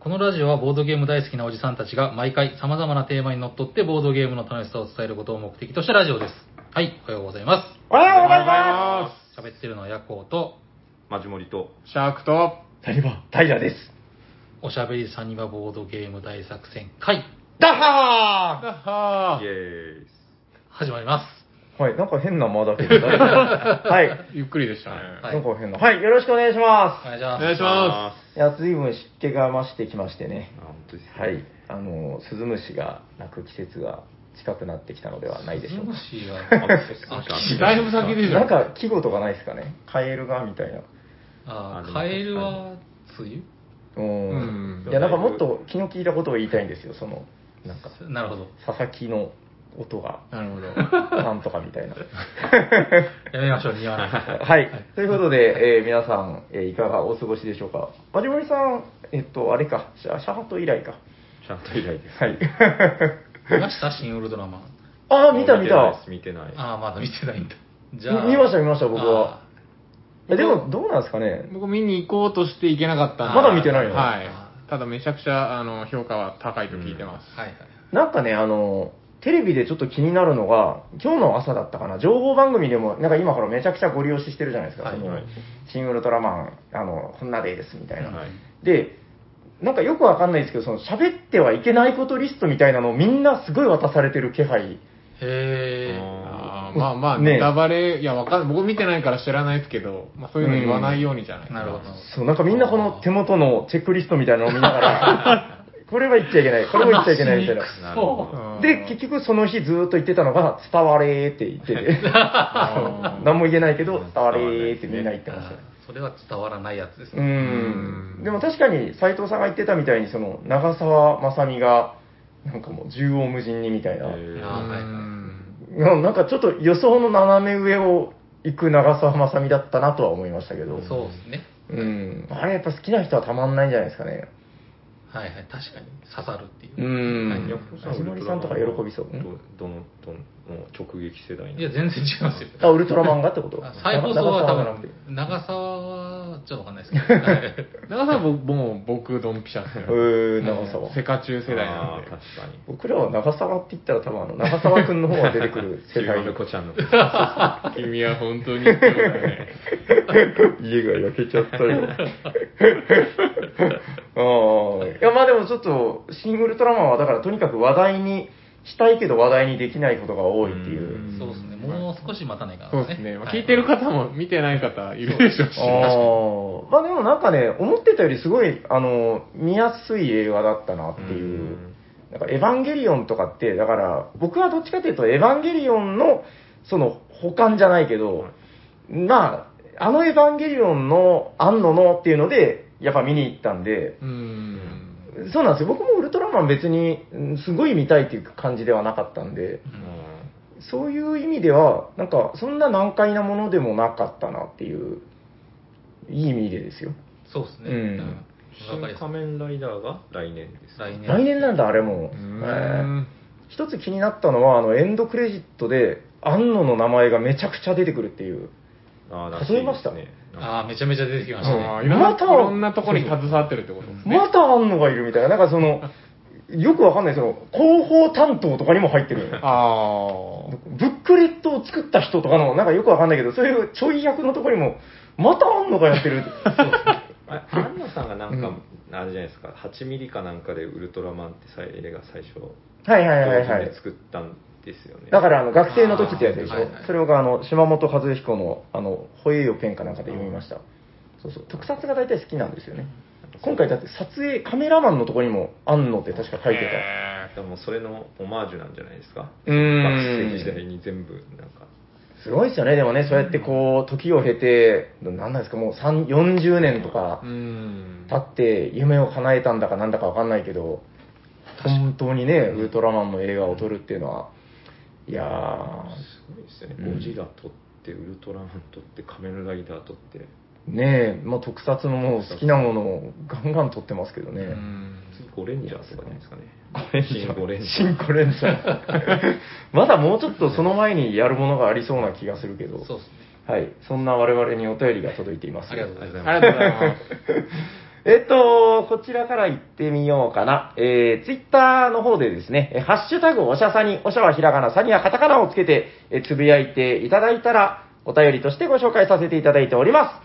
このラジオはボードゲーム大好きなおじさんたちが毎回様々なテーマにのっとってボードゲームの楽しさを伝えることを目的としたラジオです。はい、おはようございま。おはようございます喋ってるのはヤコウと、マジモリと、シャークと、サニバ、タイラです。おしゃべりさんにはボードゲーム大作戦会、ダッハはイエーイ。始まります。ーはい、なんか変な間だけど、大丈夫 はい。ゆっくりでしたね。はいなんか変な。はい、よろしくお願いしま。お願いします。お願いしますいや、随分湿気が増してきましてね。あ、本当ですねはい。あの、スズムシが鳴く季節が近くなってきたのではないでしょうか。スズムシあが、あだいぶ先でしょ。なんか季語とかないですかね？カエルがみたいな。あー、あカエルは梅ううんん。いや、なんかもっと気の利いたことを言いたいんですよ。その、なんか、雨なるほど。佐々木の音が、なるほど。なんとかみたいな。やめましょう、似合わない。はい。ということで、えー皆さん、えーいかがお過ごしでしょうか？マジモリさん、えっと、あれか、シャシャハト以来か。ちゃんと以来です。はい。見ました？新ウルトラマン。ああ、見た見た。見てないです。見てない。ああ、まだ見てないんだ。じゃあ。見ました見ました僕はあえでも、どうなんですかね？僕見に行こうとして行けなかったんでまだ見てないの？はい。ただめちゃくちゃ、あの、評価は高いと聞いてます。ーはいはい。なんかね、あの、テレビでちょっと気になるのが、今日の朝だったかな、情報番組でも、なんか今からめちゃくちゃご利用ししてるじゃないですか。そのはいはいシン・ウルトラマン、あの、こんなです、みたいな。はいで、なんかよくわかんないですけど、その喋ってはいけないことリストみたいなのをみんなすごい渡されてる気配。へー。あーまあまあ、ねネタバレ、いや、わかん僕見てないから知らないですけど、まあそういうの言わないようにじゃないですか。なるほど。そう、なんかみんなこの手元のチェックリストみたいなのを見ながら、これは言っちゃいけない、これは言っちゃいけないみたいな。なるほど。うんで、結局その日ずーっと言ってたのが、伝われーって言ってて、何も言えないけど、伝われーってみんな言ってましたね。それは伝わらないやつですうね。ん。でも確かに斎藤さんが言ってたみたいに、その、長澤まさみが、なんかもう縦横無尽にみたいななんかちょっと予想の斜め上を行く長澤まさみだったなとは思いましたけど。そうですね。うん。あれやっぱ好きな人はたまんないんじゃないですかね。はいはい、確かに刺さるっていう。うん。はいいや橋森さんとか喜びそう。んどどの、どの、直撃世代いや、全然違いますよ。あ、ウルトラマンがってこと？あ再放送は多分、長沢はちょっとわかんないですけど。は い長さんは僕もう僕ドンピシャっすよ。へー長沢セカチュウ世代なんで。確かに。僕らは長澤って言ったら多分あの、長澤くんの方が出てくる世世代代の子ちゃんの。君は本当にね。家が焼けちゃったよ。ああ。いや、まあでもちょっと、シン・ウルトラマンはだからとにかく話題にしたいけど話題にできないことが多いっていう。そうですね。もう少し待たないかな、そうですね。聞いてる方も見てない方いるでしょうし。ああ。まあでもなんかね、思ってたよりすごい、あの、見やすい映画だったなっていう。うんなんかエヴァンゲリオンとかって、だから、僕はどっちかというと、エヴァンゲリオンの、その、補完じゃないけど、まあ、あのエヴァンゲリオンの、アンノのっていうので、やっぱ見に行ったんで、うん。そうなんですよ。僕もウルトラマン別に、うんすごい見たいっていう感じではなかったんで、そういう意味では、なんか、そんな難解なものでもなかったなっていう、いい意味でですよ。そうですね。うん新仮面ライダーが来年です。来年。来年なんだ、あれも。うえ一つ気になったのは、あの、エンドクレジットで、アンノの名前がめちゃくちゃ出てくるっていう。あー数えました？ねああ、めちゃめちゃ出てきましたね。いろんな、またいろんなところに携わってるってことですね。またアンノがいるみたいな。なんかその、よくわかんない、その、広報担当とかにも入ってる。あブックレットを作った人とかの、なんかよくわかんないけど、そういうちょい役のところにも、またあんのがやってる。あれ安野さんがなんか、あれじゃないですか、8ミリかなんかでウルトラマンってさ映画最初、はいはいはいはい同時で。作ったんですよね。だから、あの、学生の時ってやつでしょ？あーはいはい。それが、あの、島本和彦の、あの、ホエイヨペンかなんかで読みました。そうそう。特撮が大体好きなんですよね。今回だって撮影、カメラマンのところにも、あんのって確か書いてでもそれのオマージュなんじゃないですか？た。うー学生時代ん。に全部、なんか、すごいですよね。でもね、そうやってこう、時を経て、なんなんですか、もう3 40年とか。経って、夢を叶えたんだかなんだかわかんないけど、本当にね、ウルトラマンの映画を撮るっていうのは、いやー、すごいですよね。うんゴジラ撮って、ウルトラマン撮って、仮面ライダー撮って、ねえ、まあ、特撮のもう好きなものをガンガン撮ってますけどね。うん次ゴレンジャーとかじゃないですかね。新ゴレンジャー新ゴレンジャー。まだもうちょっとその前にやるものがありそうな気がするけど。そうですね。はい。そんな我々にお便りが届いています。ありがとうございますありがとうございます。えっと、こちらから行ってみようかな。えー、ツイッターの方でですね、えハッシュタグおしゃさに、おしゃはひらがな、さにはカタカナをつけて、えつぶやいていただいたら、お便りとしてご紹介させていただいておりま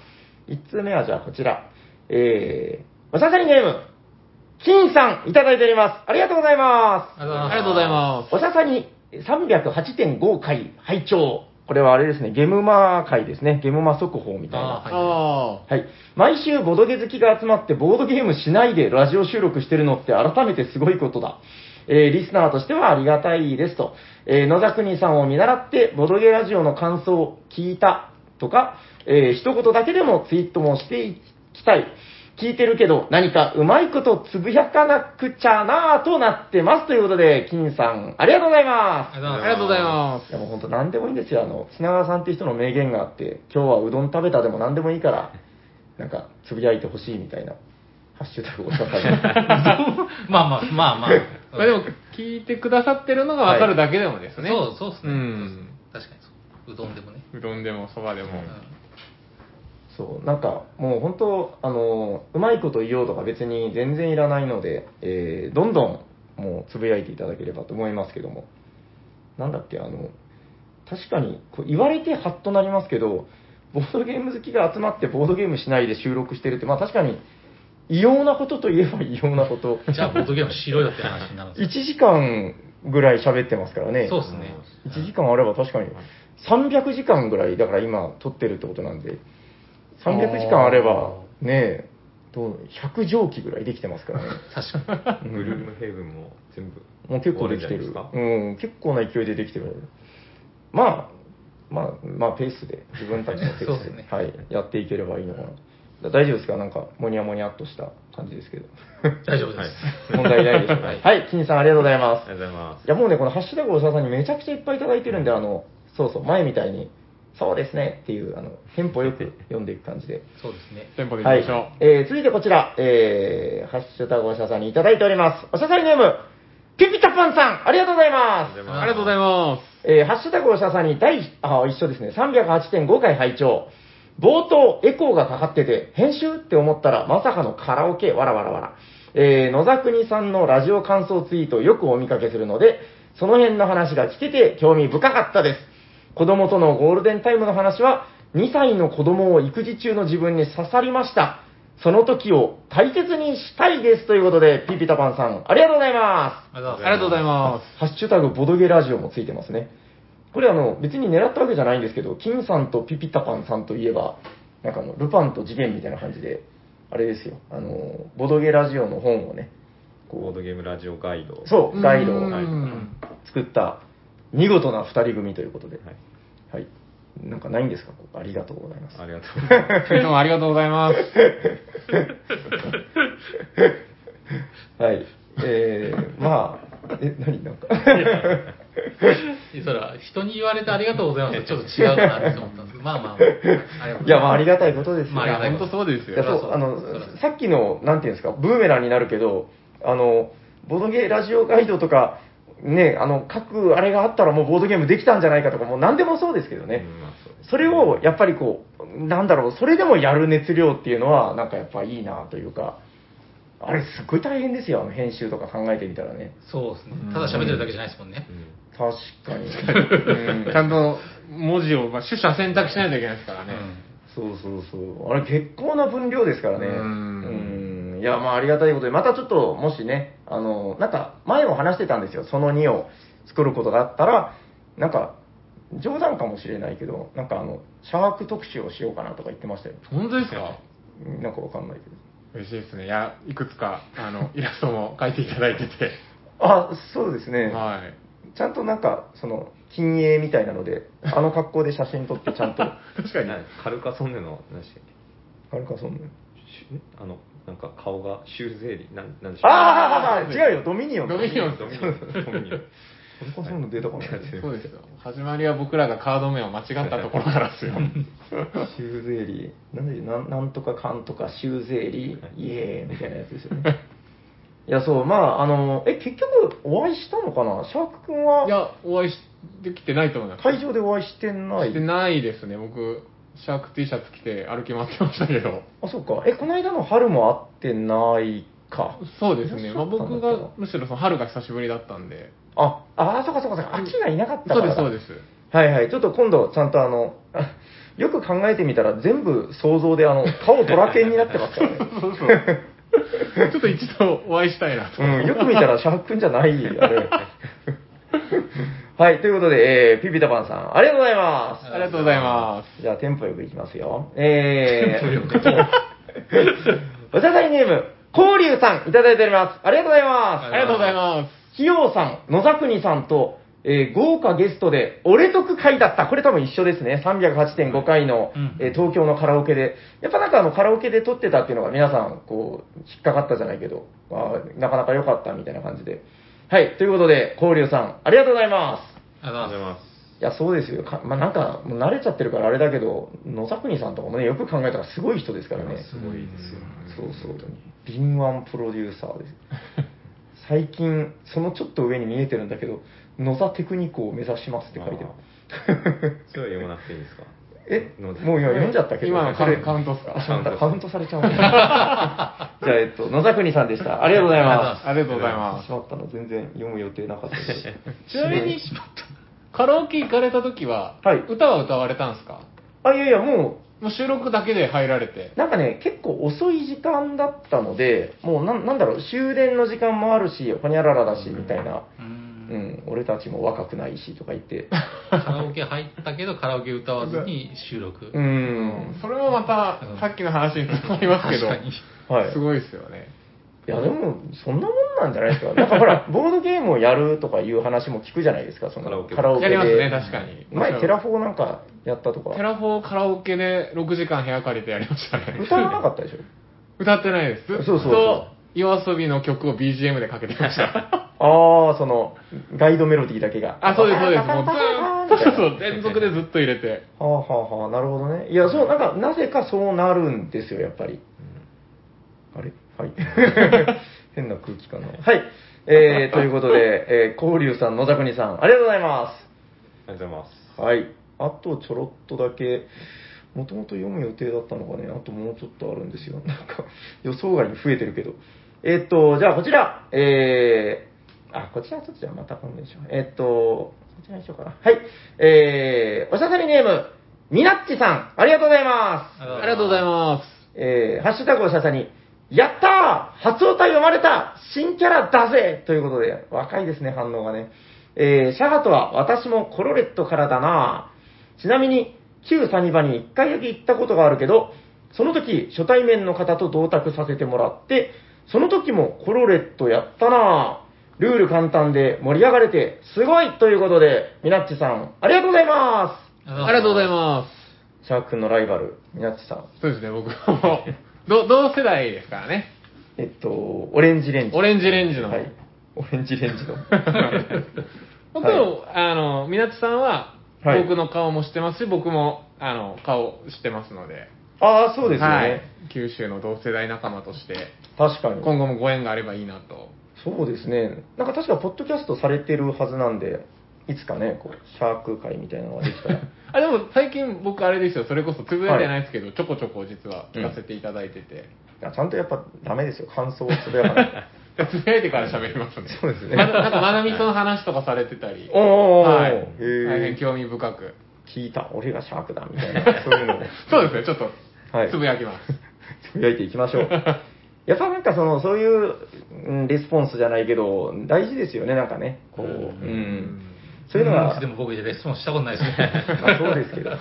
す。1通目はじゃあこちら。えー、おしゃさにネーム、金さんいただいております。ありがとうございます。ありがありがとうございます。おしゃさに308.5回拝聴これはあれですね、ゲムマ回ですね。ゲムマ速報みたいな。ああはい。毎週ボドゲ好きが集まってボードゲームしないでラジオ収録してるのって改めてすごいことだ。えーリスナーとしてはありがたいですと。えー野田国さんを見習ってボドゲラジオの感想を聞いたとか、えー一言だけでもツイートもしていきたい。聞いてるけど何かうまいことつぶやかなくちゃなぁとなってます。ということで、金さん、ありがとうございます。ありがとうございますありがとうございます。いやもう本当何でもいいんですよ。あの、品川さんって人の名言があって、今日はうどん食べたでも何でもいいから、なんか、つぶやいてほしいみたいな、ハッシュタグをささ まあまあ、まあまあ。まあでも、聞いてくださってるのがわかるだけでもですね。そう、そうですね。うん確かにそう。うどんでもね。うどんでもそばでも。うんそう、なんか、もう本当、あの、うまいこと言おうとか別に全然いらないので、えーどんどん、もうつぶやいていただければと思いますけども。なんだっけ、あの、確かに、こう言われてハッとなりますけど、ボードゲーム好きが集まってボードゲームしないで収録してるって、まあ確かに、異様なことといえば異様なこと。じゃあ、ボードゲームしろよって話になるん1ですよ。時間ぐらい喋ってますからね。そうですね。1時間あれば確かに、300時間ぐらい、だから今撮ってるってことなんで、300時間あれば、ねえ、どう100蒸気ぐらいできてますからね。確かに。ブルームヘイブンも全部もう結構できてる。うん、結構な勢いでできてる。まあ、まあ、まあ、ペースで、自分たちのペースで、ねはい、やっていければいいのかな。だ大丈夫ですか？なんか、もにゃもにゃっとした感じですけど。大丈夫です。はい問題ないでしょうか。はい、金さんありがとうございますあ。りがとうございますいやもうね、このハッシュタグおしゃさんにめちゃくちゃいっぱいいただいてるんで、あの、そうそう、前みたいに、そうですねっていう、あの、テンポよく読んでいく感じで。そうですね。テンポでいきはいましょう。。えー、続いてこちら、えー、ハッシュタグおしゃさんにいただいております。おしゃさんネーム、ピピタパンさん、ありがとうございます。ありがとうございます。えーハッシュタグおしゃさんに第、あ、一緒ですね、308.5回拝聴冒頭、エコーがかかってて、編集って思ったら、まさかのカラオケ、わらわらわら。えー野沢国さんのラジオ感想ツイートをよくお見かけするので、その辺の話が聞けて興味深かったです。子供とのゴールデンタイムの話は、2歳の子供を育児中の自分に刺さりました。その時を大切にしたいです。ということで、ピピタパンさん、ありがとうございます。ありがとうございます。ハッシュタグボドゲラジオもついてますね。これあの、別に狙ったわけじゃないんですけど、金さんとピピタパンさんといえば、なんかあの、ルパンと次元みたいな感じで、あれですよ、あの、ボドゲラジオの本をね、こボードゲームラジオガイドう、そう、ガイドをうん作った見事な二人組ということで、はいはい。なんかないんですか？ありがとうございます。ありがとうございますどうもありがとうございます。はい。えー、まあ、え、何なんか？それは、人に言われてありがとうございます。ちょっと違うかなって思ったんですけど、まあまあ、ありがとうございます。いや、まあ、ありがたいことですよ。まあありがたい本当そうですよあのさっきの、なんていうんですか、ブーメランになるけど、あの、ボードゲーラジオガイドとか、ね、あの、各あれがあったらもうボードゲームできたんじゃないかとか、もう何でもそうですけどね。うんまあそうですそれを、やっぱりこう、なんだろう、それでもやる熱量っていうのは、なんかやっぱいいなというか、あれすっごい大変ですよ、あの編集とか考えてみたらね。そうですね。ただ喋ってるだけじゃないですもんね。うん確かに。うんちゃんと文字を、まあ、取捨選択しないといけないですからね。そうそうそう。あれ結構な分量ですからね。ううんん。いや、まあありがたいことで、またちょっと、もしね、あの、なんか、前も話してたんですよ。その2を作ることがあったら、なんか、冗談かもしれないけど、なんかあの、シャーク特集をしようかなとか言ってましたよ。本当ですか？うんなんかわかんないけど。嬉しいですね。いや、いくつか、あの、イラストも描いていただいてて。あ、そうですね。はい。ちゃんとなんか、その、金影みたいなので、あの格好で写真撮ってちゃんと、確かに。なカルカソンヌの何でしたっけ？あるかそんな。シュあのなんか顔がシューゼリーなんなんでしょうああ、違うよ、ドミニオン。ドミニオンドミニオンドミニオンあれかその出たかな。そうですよ。始まりは僕らがカード名を間違ったところからですよ。シューゼーリー、なんでなんなんとかかんとかシューゼーリー、イエーイみたいなやつですよね。いや、そう、まあ、あの、え、結局、お会いしたのかな？シャーク君は？いや、お会いしできてないと思います。会場でお会いしてない。してないですね。僕、シャーク T シャツ着て歩き回ってましたけど。あ、そうか。え、この間の春も会ってないか。そうですね。まあ、僕が、むしろその春が久しぶりだったんで。あ、あー、そっかそっかそっか。秋がいなかったからだ。そうです、そうです。はいはい。ちょっと今度、ちゃんとあの、よく考えてみたら全部想像であの、顔ドラケンになってますからね。そうそう。ちょっと一度お会いしたいなと。うん、よく見たらシャークくんじゃない、あれ。はい、ということで、えー、ピピタパンさん、ありがとうございます。ありがとうございます。じゃあ、テンポよくいきますよ。えー、おしゃさりネーム、コウリュウさん、いただいております。ありがとうございます。ありがとうございます。ひようさん、野沢国さんと、えー豪華ゲストで、俺得会だった。これ多分一緒ですね。308.5回の、うんえー東京のカラオケで。やっぱなんかあのカラオケで撮ってたっていうのが皆さん、こう、引っかかったじゃないけど、あーなかなか良かったみたいな感じで。はい。ということで、コウリュウさん、ありがとうございます。ありがとうございます。いや、そうですよ。かまあ、なんか、もう慣れちゃってるからあれだけど、野沢国さんとかもね、よく考えたらすごい人ですからね。すごいですよ。そうそう。敏腕プロデューサーです。最近、そのちょっと上に見えてるんだけど、野沢テクニックを目指しますって書いてる。それは読まなくていいんですか？え、のもう今読んじゃったけど。今のカウカウントっすか？あしまったカウントされちゃうんだ。じゃあ、えっと、野沢国さんでした。ありがとうございます。ありがとうございますし。まったの、全然読む予定なかったです。ちなみに、カラオケ行かれた時は、はい歌は歌われたんですか？あ、いやいや、もう、もう収録だけで入られて。なんかね、結構遅い時間だったので、もうなんなんだろう、終電の時間もあるし、ほにゃららだし、みたいな、す。ううんん、俺たちも若くないし、とか言って、カラオケ入ったけど、カラオケ歌わずに収録。う。ん、それもまた、さっきの話につながりますけど、確かにはい。すごいですよね。いや、でも、そんなもんなんじゃないですか。なんかほら、ボードゲームをやるとかいう話も聞くじゃないですか、そのカラオケカラオケで。やりますね、確かに。前、テラフォーなんかやったとか、テラフォーカラオケで6時間部屋借りてやりましたね。歌わなかったでしょ歌ってないです。ずっそうそうそ YOASOBI の曲を BGM でかけてました。ああ、その、ガイドメロディーだけが。あ、そうです、そうです。もうずーっと、そうそう、連続でずっと入れて。はあはあはあ、なるほどね。いや、そう、なんか、なぜかそうなるんですよ、やっぱり。あれ？はい。変な空気感の。はい。えー、ということで、えー、コウリュウさん、野沢国さん、ありがとうございまありがとうございます。す。はい。あと、ちょろっとだけ、もともと読む予定だったのがね、あともうちょっとあるんですよ。なんか、予想外に増えてるけど。えーっと、じゃあ、こちら、えー、あ、こちらちょっとじゃあまた今度にしよう。えーっと、こちらにしようかな。はい。えー、おしゃさりネーム、みなっちさん、ありがとうございます。ありがとうございます。えー、ハッシュタグおしゃさに、やったー初歌読まれた新キャラだぜということで、若いですね、反応がね。えー、シャハトは私もコロレットからだなちなみに、旧サニバに一回だけ行ったことがあるけど、その時、初対面の方と同卓させてもらって、その時もコロレットやったなルール簡単で盛り上がれて、すごいということで、みなっちさん、ありがとうございまありがとうございす。ます。す。シャーク君のライバル、みなっちさん。そうですね、僕も。ど 同世代ですからね。えっと、オレンジレンジ。オレンジレンジのはい。オレンジレンジの。僕の、あの、みなつさんは、はい僕の顔も知ってますし、僕も、あの、顔知ってますので。ああ、そうですよね。はい。九州の同世代仲間として、確かに。今後もご縁があればいいなと。そうですね。なんか確か、ポッドキャストされてるはずなんで、いつかね、こう、シャーク会みたいなのができたら。あ、でも最近僕あれですよ、それこそつぶやいてないですけど、ちょこちょこ実は聞かせていただいてて。いやちゃんとやっぱダメですよ。感想をつぶやかない。つぶやいてから喋りますね。そうですねまだなんか、まなみその話とかされてたり。おーおーおーはい。へー大変興味深く。聞いた。俺がシャークだ。みたいな。そういうのを。そうですね、ちょっとはい、つぶやきます。つぶやいていきましょう。やっぱなんかその、そういう、うんレスポンスじゃないけど、大事ですよね、なんかね。こう、うん。そういうのが、でも僕、レスポンスしたことないですね。まあそうですけど。やっ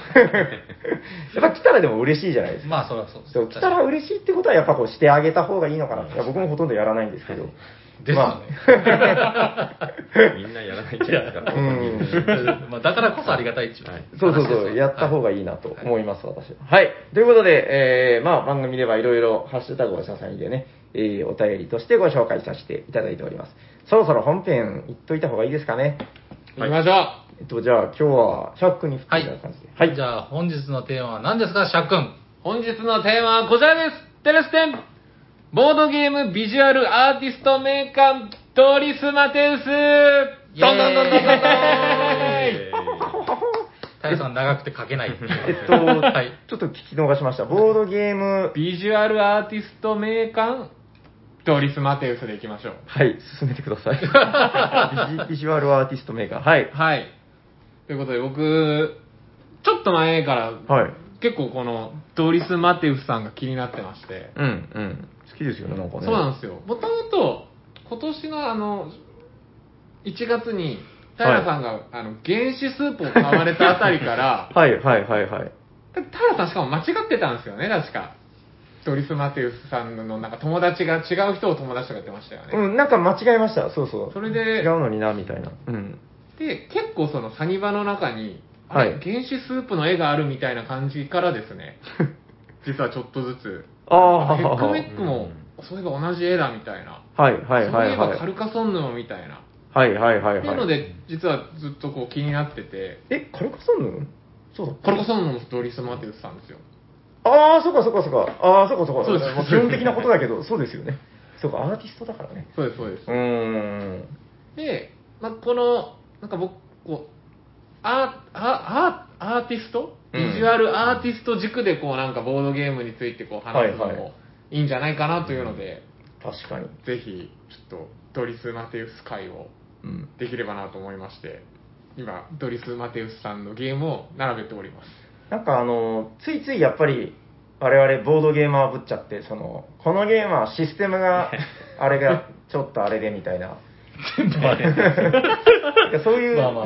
ぱ来たらでも嬉しいじゃないですか。まあ、それはそうです。そう来たら嬉しいってことはやっぱこうしてあげた方がいいのかな。いや僕もほとんどやらないんですけど。ですよね。みんなやらないんじゃないですか。うんまあ、だからこそありがたいっていうはいそうそうそう、やった方がいいなと思います、私は。はい。ということで、えー、まあ番組ではいろいろハッシュタグをささにでね、えー、お便りとしてご紹介させていただいております。そろそろ本編言っといた方がいいですかね。行きましょう。えっと、じゃあ今日はシャークに振ってはいみたいな感じで。。はい。じゃあ、本日のテーマは何ですか、シャックン。本日のテーマはこちらですテレステンボードゲームビジュアルアーティスト名鑑ドリス・マテウスどんどんどんどんどんどんイエーイ平さん長くて書けないっていう。えっと、はい。ちょっと聞き逃しました。ボードゲーム、ビジュアルアーティスト名鑑、ドリス・マテウスでいきましょう。はい、進めてください。ビ ジビジュアルアーティストメーカー。はい。はい。ということで、僕、ちょっと前から、はい。結構この、ドリス・マテウスさんが気になってまして、うん、うん。好きですよね、なんかね。そうなんですよ。もともと、今年のあの、1月に、平さんが、あの、原始スープを買われたあたりから、はい、はい、はい、はい。平さんしかも間違ってたんですよね、確か。ドリス・マテウスさんのなんか友達が違う人を友達とか言ってましたよね。うん、なんか間違えました。そうそう。それで違うのにな、みたいな。うん。で、結構そのサニバの中に、はい原始スープの絵があるみたいな感じからですね、実はちょっとずつ、ああ、ヘックメックも、そういえば同じ絵だみたいな、はい、はい、はい、そういえばはい。カルカソンヌもみたいな、はい、はい、はい、っていうのはい。で、実はずっとこう気になってて、え、カルカソンヌ？そうカルカソンヌもドリス・マテウスさんですよ。ああ、そっかそっかそっか。ああ、そっかそっか。そうですまあ基本的なことだけど、そうですよね。そうか、アーティストだからね。そうです、そうですう。ーん。で、まあ、この、なんか僕、こう、アーアーアーティストうんビジュアルアーティスト軸でこうなんかボードゲームについてこう話すのもいいんじゃないかなというので、確かに。ぜひちょっとドリス・マテウス回をうん。できればなと思いまして、今、ドリス・マテウスさんのゲームを並べております。なんかあの、ついついやっぱり、我々ボードゲーマーぶっちゃって、その、このゲームはシステムが、あれがちょっとあれでみたいな。全部そういう、ね、まあそ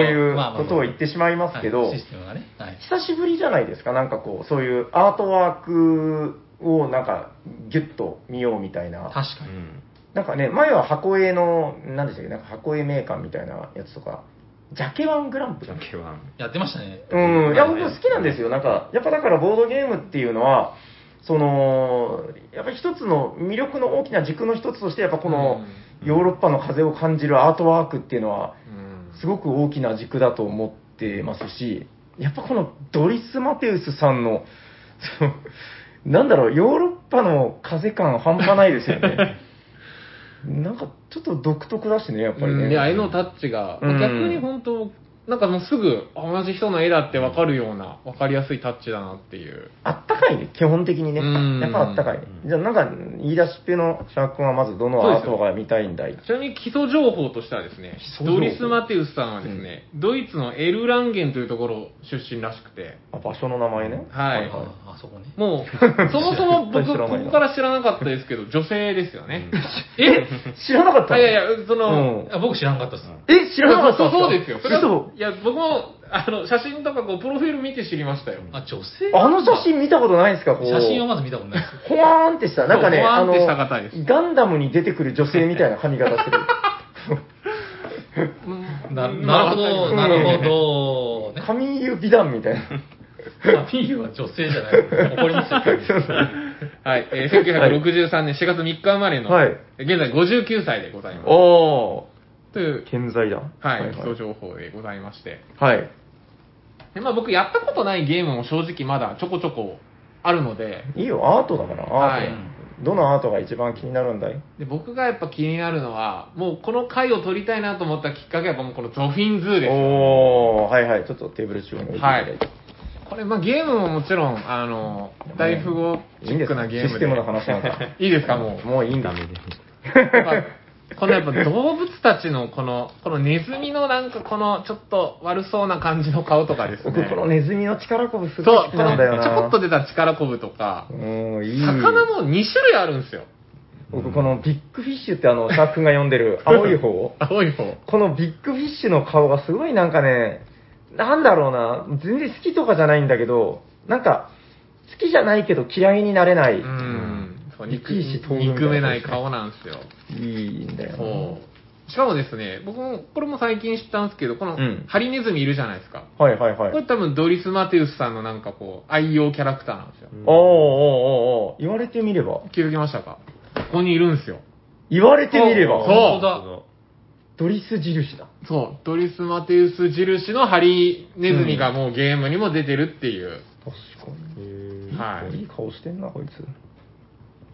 ういうことを言ってしまいますけど、はいシステムがね。はい。久しぶりじゃないですか、なんかこう、そういうアートワークをなんかギュッと見ようみたいな。確かに。うんなんかね、前は箱絵の、何でしたっけ、なんか箱絵メーカーみたいなやつとか、ジャケワングランプリじゃんけはんやってましたね。うん、いや、僕はい好きなんですよ。なんか、やっぱだからボードゲームっていうのは、その、やっぱり一つの魅力の大きな軸の一つとして、やっぱこのヨーロッパの風を感じるアートワークっていうのは、うんすごく大きな軸だと思ってますし、やっぱこのドリス・マテウスさんの、そ のなんだろう、ヨーロッパの風感半端ないですよね。なんかちょっと独特だしね、やっぱりね。うんいや、絵のタッチが、うん逆に本当、なんかもうすぐ同じ人の絵だって分かるような、分かりやすいタッチだなっていう。あったかいね、基本的にね。うん。やっぱあったかいね。じゃあなんか、言い出しっぺのシャーク君はまずどのアートが見たいんだい？ちなみに基礎情報としてはですねドリス・マテウスさんはですね、ドイツのエルランゲンというところ出身らしくて、あ、場所の名前ね。はい。ああ、そこね。もう、そもそも僕、ここから知らなかったですけど、女性ですよね。え？知らなかったあいやいや、その、うん。あ僕知らんかったっす。え、知らなかったそうそうですよ。それいや、僕も、あの、写真とかこう、プロフィール見て知りましたよ。あ、女性？あの写真見たことないですか？こう写真をまず見たことないです。ほわーんってした、なんかね、そうほわあのーんってした方です、ガンダムに出てくる女性みたいな髪型してる。なうんなるほど、まあなるほど。ね。髪湯美談みたいな。ピーは女性じゃない。怒りますよ。はい、えー1963年4月3日生まれの、はい現在59歳でございます。おというー、、健在だ。はい、基礎はい。情報でございまして。はい。でまあ僕やったことないゲームも正直まだちょこちょこあるので、いいよ、アートだから、アート。はいどのアートが一番気になるんだい？で僕がやっぱ気になるのは、もうこの回を撮りたいなと思ったきっかけはこのゾフィンズーですよ。おー、はいはい。ちょっとテーブル中央に置いていただいて。これ、まあ、ゲームももちろん、あの、大富豪チックなゲームで。いいんですシステムの話なんか いいですか、もう。もういいんだ。ダメで。やっぱこのやっぱ動物たちのこの、このネズミのなんかこのちょっと悪そうな感じの顔とかですね。僕、このネズミの力こぶすごいそう、好きこなんだよな。のちょこっと出た力こぶとか、うん、いい。魚も2種類あるんですよ。僕、このビッグフィッシュってあの、シャーク君が呼んでる青い方。青い方。このビッグフィッシュの顔がすごいなんかね、なんだろうな、全然好きとかじゃないんだけど、なんか、好きじゃないけど嫌いになれない。うん。そういな憎めない顔なんですよ。いいんだよな。そう。しかもですね、僕も、これも最近知ったんですけど、このうんハリネズミいるじゃないですか。はいはいはい。これ多分ドリス・マテウスさんのなんかこう、愛用キャラクターなんですよ。おーおーおーおー言われてみれば。気づきましたか？ここにいるんですよ。言われてみれば。そう本当だ。ドリス印だ。そう、ドリス・マテウス印のハリネズミがもうゲームにも出てるっていう、確かに。はいいい顔してんな、こいつ。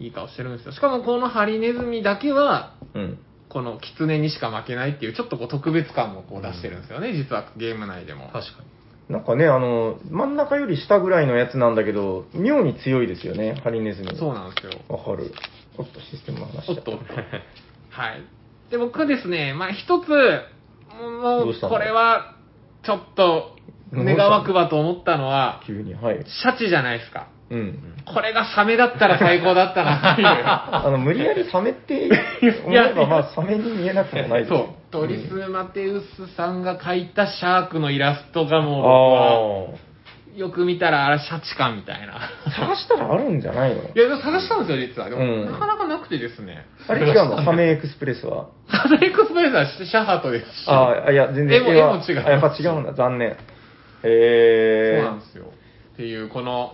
いい顔してるんですよ。しかもこのハリネズミだけは、うん。このキツネにしか負けないっていう、ちょっとこう特別感もこう出してるんですよね、実はゲーム内でも。確かに。なんかね、あの、真ん中より下ぐらいのやつなんだけど、妙に強いですよね、ハリネズミ。そうなんですよ。わかる。おっと、システムの話しちゃおっと。はい。で、僕はですね、まあ一つ、もうどうした、の？これは、ちょっと、願わくばと思ったのは、急に、はい。シャチじゃないですか。うん。これがサメだったら最高だったなっていう。あの、無理やりサメって思えば、まあ、サメに見えなくもないですそう。トリス・マテウスさんが描いたシャークのイラストがもうよく見たらあれシャチかみたいな。あ。探したらあるんじゃないの？いや、探したんですよ、実は。でも、うんなかなかなくてですね。あれ違うの？サメエクスプレスは？サメエクスプレスはシャハトですし。ああ、いや、全然絵も絵も違いますあやっぱ違うんだ、残念。へそうえ。なんですよ。っていう、この、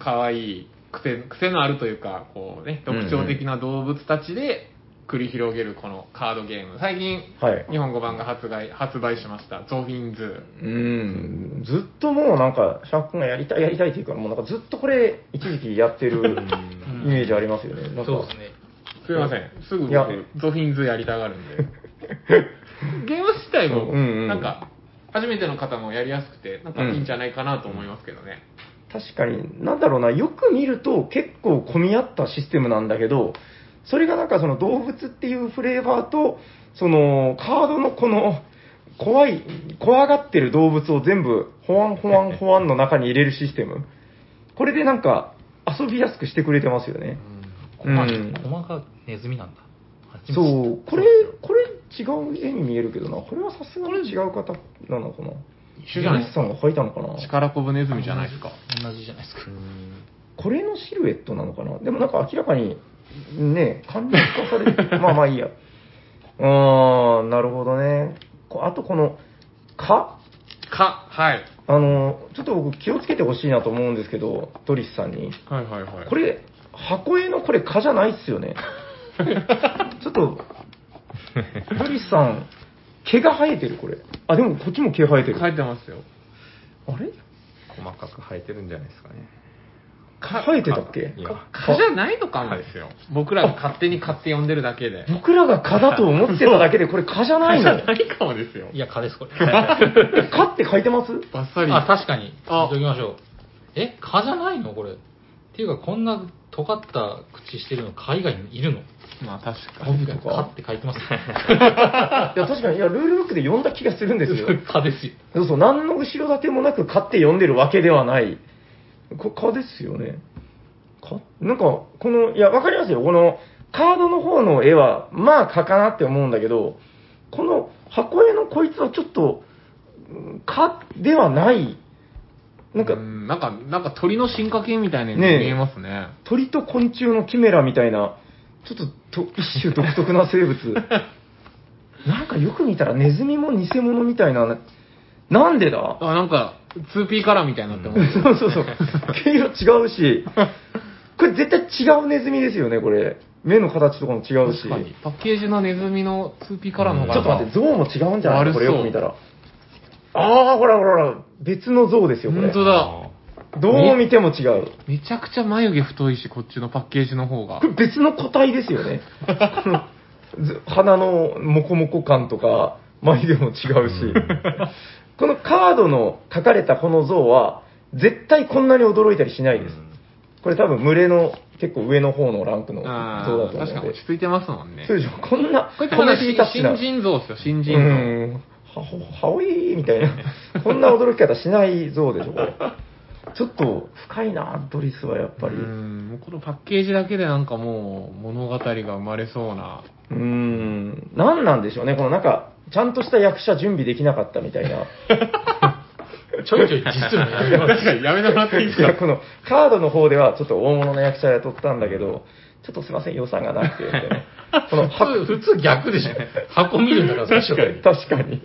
可愛い癖、癖のあるというか、こうね、特徴的な動物たちで繰り広げるこのカードゲーム。最近、はい。日本語版が発売、発売しました。ゾフィンズ。うん、ずっともうなんか、シャークがやりたいやりたいっていうから、もうなんかずっとこれ、一時期やってるイメージありますよね。なんかそうですね。すいません。すぐいや僕、ゾフィンズやりたがるんで。ゲーム自体も、うんうんなんか、初めての方もやりやすくて、なんかいいんじゃないかなと思いますけどね。確かに、なんだろうな、よく見ると結構混み合ったシステムなんだけど、それがなんかその動物っていうフレーバーと、そのカードのこの怖い、怖がってる動物を全部、ホワンホワンホワンの中に入れるシステム。これでなんか遊びやすくしてくれてますよね。うんコマがネズミなんだ。そう、これ、これ違う絵に見えるけどな、これはさすがに違う方なのかな。一緒じゃないですか。さんが描いたのかな？力こぶネズミじゃないですか。同じじゃないですか。これのシルエットなのかな？でもなんか明らかに、ね、簡略化されて、まあまあいいや。うーん、なるほどね。こあとこの、かか、はい。あの、ちょっと僕気をつけてほしいなと思うんですけど、ドリスさんに。はいはいはい。これ、箱絵のこれ蚊じゃないっすよね。ちょっと、ドリスさん、毛が生えてるこれ。あ、でもこっちも毛生えてる。書いてますよ。あれ？細かく生えてるんじゃないですかね。生えてたっけ？いや蚊じゃないのかもですよ。僕らが勝手に買って呼んでるだけで。僕らが蚊だと思ってただけで、これ蚊じゃないの？蚊じゃないかもですよ。いや、蚊です、これ。え 蚊って書いてます？バッサリ。あ、確かに。あ言っときましょう。え、蚊じゃないの？これ。っていうか、こんな尖った口してるの蚊以外にいるの？まあ確かハに。ブとか蚊って書いてます。いや、確かに、いや、ルールブックで読んだ気がするんですよ。蚊ですよ。そうそう、何の後ろ盾もなく買って読んでるわけではない。こ蚊ですよね。蚊？なんか、この、いや、わかりますよ。この、カードの方の絵は、まあ、蚊かなって思うんだけど、この箱絵のこいつはちょっと、うん蚊ではない。なんかう、んなんか、なんか鳥の進化系みたいに見ねええますね。鳥と昆虫のキメラみたいな、ちょっとと一種独特な生物。なんかよく見たらネズミも偽物みたいな、なんでだ？あ、なんか、2P カラーみたいになってます。そうそうそう。毛色違うし、これ絶対違うネズミですよね、これ。目の形とかも違うし。確かに。パッケージのネズミの 2P カラーの方がちょっと待って、象も違うんじゃない？これよく見たら。ああ、ほらほらほら、別の象ですよ、これ。本当だ。どう見ても違う。めちゃくちゃ眉毛太いし、こっちのパッケージの方がこ。れ別の個体ですよね。こ のず鼻のモコモコ感とか、眉毛も違うし。このカードの書かれたこの像は、絶対こんなに驚いたりしないです。これ多分群れの結構上の方のランクの像だと思う。確かに落ち着いてますもんね。そうでしょ、こんな、これってまだコメディタッチな新人像ですよ、新う人像。ん、は、はおいみたいな。こんな驚き方しない像でしょ、これ。ちょっと深いな、ドリスはやっぱり。ううんこのパッケージだけでなんかもう物語が生まれそうな。ーん、何なんでしょうね、このなんか、ちゃんとした役者準備できなかったみたいな。ちょいちょい実するのやめます。確かにやめてもらっていいですか？いやこのカードの方ではちょっと大物の役者雇ったんだけど、ちょっとすいません、予算がなくて、ね、この普通、普通逆でしょ。箱見るんだから、最初確かに。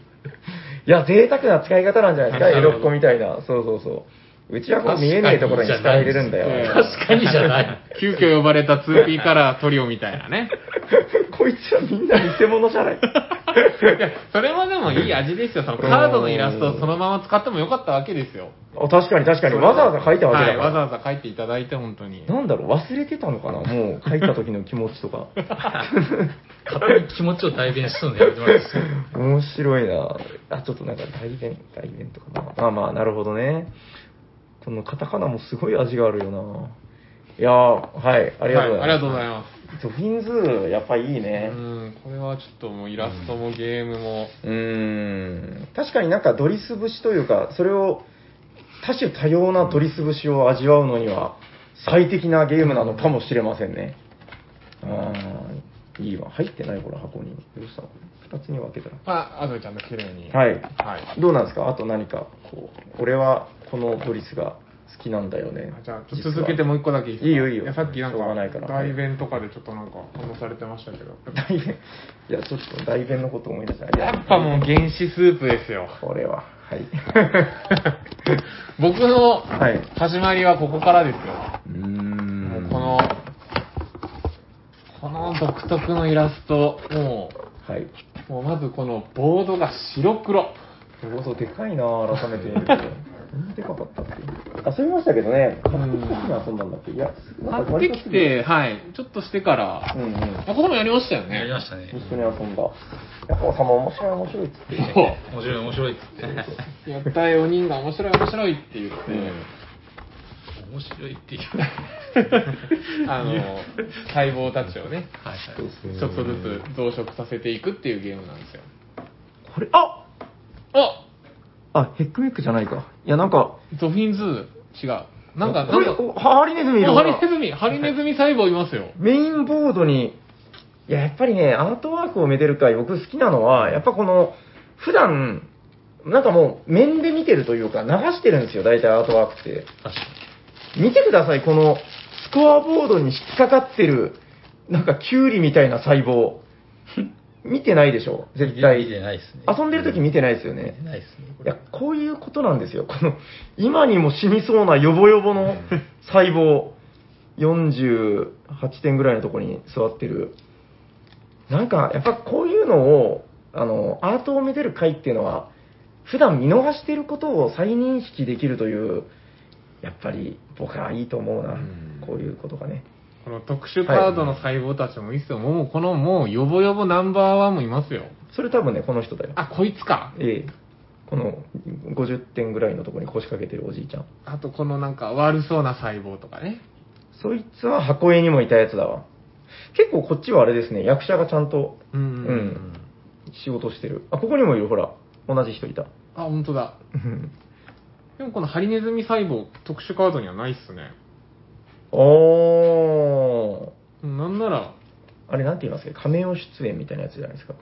いや、贅沢な使い方なんじゃないですか、エロッコみたいな。そうそうそう。うちはこう見えねえところに力入れるんだよ。確かにじゃない。急遽呼ばれた 2P カラートリオみたいなね。こいつはみんな偽物じゃない。いや、それもでもいい味ですよ。そのカードのイラストをそのまま使ってもよかったわけですよ。あ確かに確かに。わざわざ書いたわけだはい、から。わざわざ書いていただいて、本当に。なんだろう、忘れてたのかなもう書いた時の気持ちとか。勝手に気持ちを代弁するのやめてもらっていいですか面白いなあ、ちょっとなんか代弁、代弁とかな。まあまあ、なるほどね。このカタカナもすごい味があるよないやー、はい、ありがとうございます。はいありがとうございます。ゾフィンズ、やっぱいいうね。ん、これはちょっともうイラストもゲームも、うーん確かになんかドリス節というか、それを多種多様なドリス節を味わうのには最適なゲームなのかもしれませんね。ああ、いいわ。入ってないこれ箱に。どうしたの？二つに分けたら。まあ、あとちゃんと綺麗に。はい。はい。どうなんですか？あと何か、こう、俺はこのドリスが好きなんだよねあ。じゃあ、ちょっと続けてもう一個だけいいですか？いいよいいよやさっきなんしょうがないからか、代弁とかでちょっとなんか、反応されてましたけど。代弁？いや、ちょっと代弁のこと思い出した。やっぱもう原始スープですよ。これは。はい。僕のはい。始まりはここからですよ。うーんこの、この独特のイラスト、もはい。う、もうまずこのボードが白黒。ボードでかいな改めて見ると。こんなでかかったっけ遊びましたけどね、買ってきた時に遊んだんだっけ？いや、買ってきて、はい、ちょっとしてからう、んうん。あ、ここもやりましたよね。やりましたね。一緒に遊んだ。やっぱ、さま面白い面白いっつって。面白い面白いっつって。やった4人が面白い面白いって言って、面白いっていう。あの、細胞たちをね、はいそうはい。そうちょっとずつ増殖させていくっていうゲームなんですよ。これ、あああ、ヘックメックじゃないか。いや、なんか、ゾフィンズ違う。なんか、なんか、おハリネズミいるハリネズミ、ハリネズミ細胞いますよ。メインボードに、いや、やっぱりね、アートワークをめでる会、僕好きなのは、やっぱこの、普段、なんかもう、面で見てるというか、流してるんですよ、大体アートワークって。見てください、この、スコアボードに引っかかってる、なんか、キュウリみたいな細胞。見てないでしょに。絶対。見てないですね。遊んでる時見てないですよ見てね。ないですね。いや、こういうことなんですよ。この、今にも死にそうなヨボヨボの細胞、48点ぐらいのところに座ってる。なんか、やっぱこういうのを、あの、アートをめでる会っていうのは、普段見逃していることを再認識できるという、やっぱり僕はいいと思うな。んこういうことがね。この特殊カードの細胞たちもいいっすよ。もう、このもう、ヨボヨボナンバーワンもいますよ。それ多分ね、この人だよ。あ、こいつか。ええ。この50点ぐらいのところに腰掛けてるおじいちゃん。あと、このなんか悪そうな細胞とかね。そいつは箱絵にもいたやつだわ。結構こっちはあれですね、役者がちゃんと、う。うんん、仕事してる。あ、ここにもいる、ほら。同じ人いた。あ、本当だ。うんでもこのハリネズミ細胞、特殊カードにはないっすね。おー。なんなら、あれなんて言いますか仮面を出演みたいなやつじゃないですか。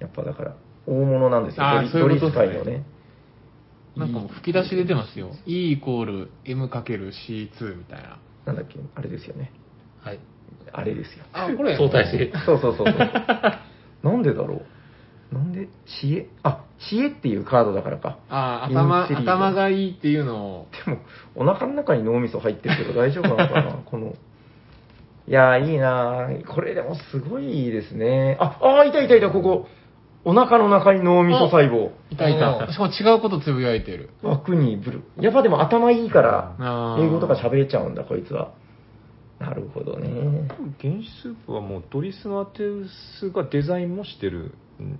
やっぱだから、大物なんですよ。あーそういうことですねス界のね。なんかもう吹き出し出てますよ。E イコール M×C2 みたいな。なんだっけ？あれですよね。はい。あれですよ。あ、これ。相対性。そうそうそうそう。なんでだろう？なんで知恵？あ、知恵っていうカードだからか。あ、頭、インセリード頭がいいっていうのを。でも、お腹の中に脳みそ入ってるけど大丈夫なのかな？この。いやー、いいなーこれでもすごいですね。あ、あーいたいたいた、ここ。お腹の中に脳みそ細胞。いたいた。しかも違うことつぶやいてる。枠にブル。やっぱでも頭いいから、英語とか喋れちゃうんだ、こいつは。なるほどね。原始スープはもうドリス・マテウスがデザインもしてるん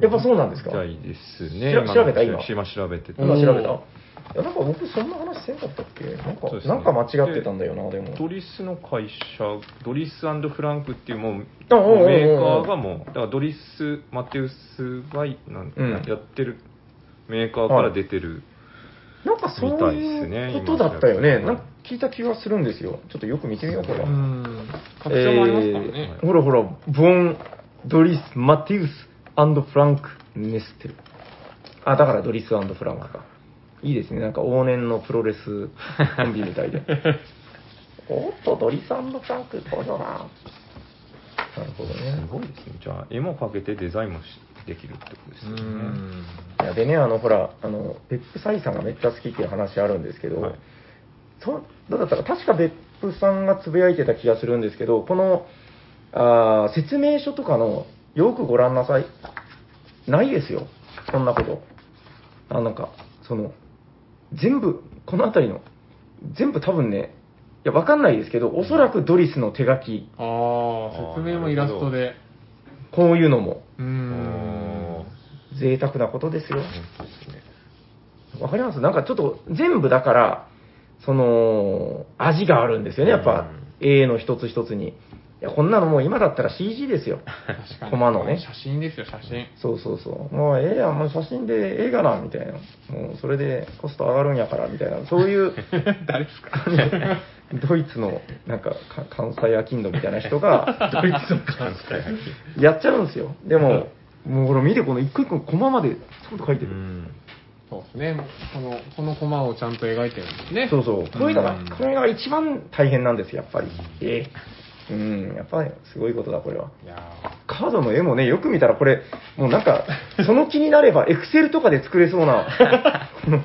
やっぱそうなんですか？みたいですね。調調べた？今？今調べてて。今調べた？おいや、なんか僕そんな話せんかったっけ？なんか、ねなんか間違ってたんだよな、でも。ドリスの会社、ドリスフランクっていうもうメーカーがもう、だからドリス・マテウスがなんうんやってるメーカーから出てる。なんかそうみたいですねいうことだったよね。今なんか聞いた気がするんですよ。ちょっとよく見てみよう、これ。うん。拡張もありますからね。えーほらほら、ボン、ドリス、マティウス、フランク、ネステル。あ、だからドリスフランクか。いいですね。なんか往年のプロレスコンビみたいで。おっと、ドリスフランク登場だ。なるほどすね。ごいですね。じゃあ、絵も描けてデザインもしできるってことですね。ん。いや、でね、あの、ほら、あの、別府サイさんがめっちゃ好きっていう話あるんですけど、はいそう、どうだったか、確か別府さんがつぶやいてた気がするんですけど、この、あー説明書とかの、よくご覧なさい。ないですよ。そんなこと。あ、なんか、その、全部、この辺りの、全部多分ね、いや、わかんないですけど、おそらくドリスの手書き、ああ、説明もイラストで。こういうのも、うーん。贅沢なことですよ。わかります？なんかちょっと全部だから、その、味があるんですよね、やっぱ、A の一つ一つに。いや、こんなのもう今だったら CG ですよ。確かに。コマのね写真ですよ、写真。そうそうそう。もうええやん、もう写真で映画な、みたいな。もうそれでコスト上がるんやから、みたいな。そういう、誰ですか？ドイツの、なんか、か関西アキンドみたいな人が、ドイツの関西。やっちゃうんですよ。でも、もうほら見て、この一個一個コマまで、ちょっと書いてる。うん。そうですね。この、このコマをちゃんと描いてるんですね。そうそう。こういうのがうん、これが一番大変なんですよ、やっぱり。ええうん、やっぱりすごいことだ、これは。カードの絵もね、よく見たらこれ、もうなんか、その気になれば、エクセルとかで作れそうな、こ の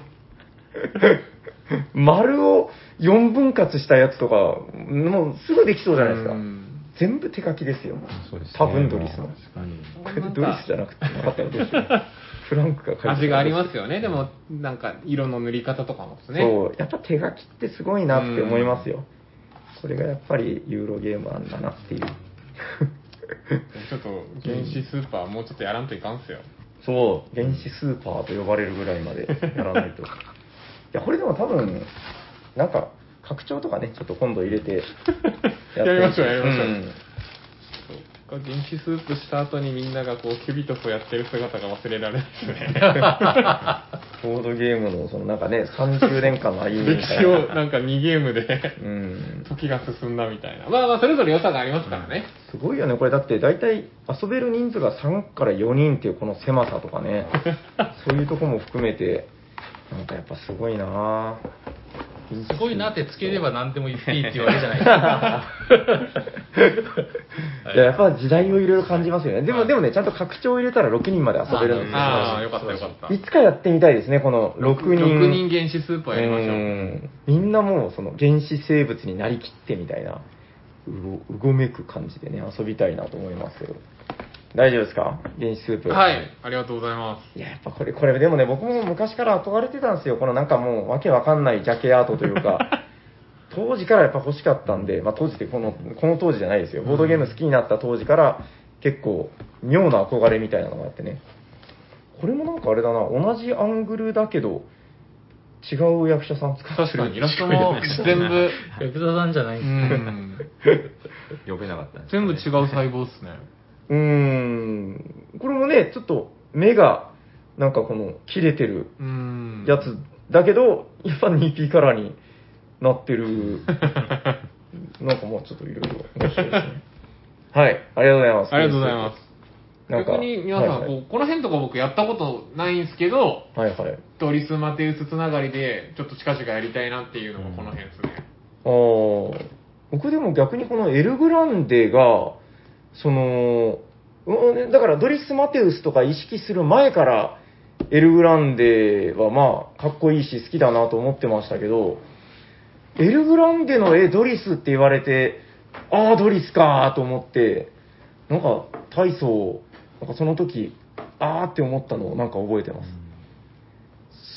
丸を4分割したやつとか、もうすぐできそうじゃないですかう。ん全部手書きですよ。そうですね。多分ドリスの。確かに。これでドリスじゃなくてなかったらどうしよう。フランクが書いてた味がありますよね。でも、なんか、色の塗り方とかもね。そう、やっぱ手書きってすごいなって思いますよ。これがやっぱりユーロゲームなんだなっていう。ちょっと、原始スーパーもうちょっとやらんといかんっすよ。そう、原始スーパーと呼ばれるぐらいまでやらないと。いや、これでも多分、なんか、拡張とかね、ちょっと今度入れてやりましょうやりましょううんそうか原始スープした後にみんながこう、キュビトスをやってる姿が忘れられないですね。ボードゲームの、そのなんかね、30年間の歩みみ歴たいな。史をなんか2ゲームでうん。時が進んだみたいな。まあまあ、それぞれ良さがありますからね。すごいよね、これだって大体遊べる人数が3から4人っていうこの狭さとかね、そういうとこも含めて、なんかやっぱすごいなぁすごいなってつければ何でも言っていいっていうわけじゃないですか。いや、やっぱ時代をいろいろ感じますよね。でも、でもね、ちゃんと拡張を入れたら6人まで遊べるんで。ああ、よかったよかった。いつかやってみたいですね、この6人。6人原始スープをやりましょう。んみんなもうその原始生物になりきってみたいな、うごうごめく感じでね、遊びたいなと思いますけど。大丈夫ですか？原始スープ。はい、ありがとうございます。いや、やっぱこれ、これでもね、僕も昔から憧れてたんですよ。このなんかもうわけわかんないジャケアートというか、当時からやっぱ欲しかったんで、まあ当時ってこの、この当時じゃないですよ。ボードゲーム好きになった当時から結構妙な憧れみたいなのがあってね。これもなんかあれだな、同じアングルだけど、違う役者さん使ってる。確かに、イラストも全部、ヤクザさんじゃないんうですん、呼べなかったんです全部違う細胞っすね。うーん。これもね、ちょっと目が、なんかこの切れてるうん。やつだけど、やっぱ 2P カラーになってる。なんかもうちょっといろいろ面白いですね。はい、ありがとうございます。ありがとうございます。なんか逆に皆さん、こうこの辺とか僕やったことないんですけど、はいはい。ドリス・マテウスつながりで、ちょっと近々やりたいなっていうのがこの辺ですね。あー僕でも逆にこのエルグランデが、その、うんだからドリス・マテウスとか意識する前から、エルグランデはまあ、かっこいいし好きだなと思ってましたけど、エルグランデの絵ドリスって言われて、ああ、ドリスかーと思って、なんか大層、なんかその時、あーって思ったのをなんか覚えてます。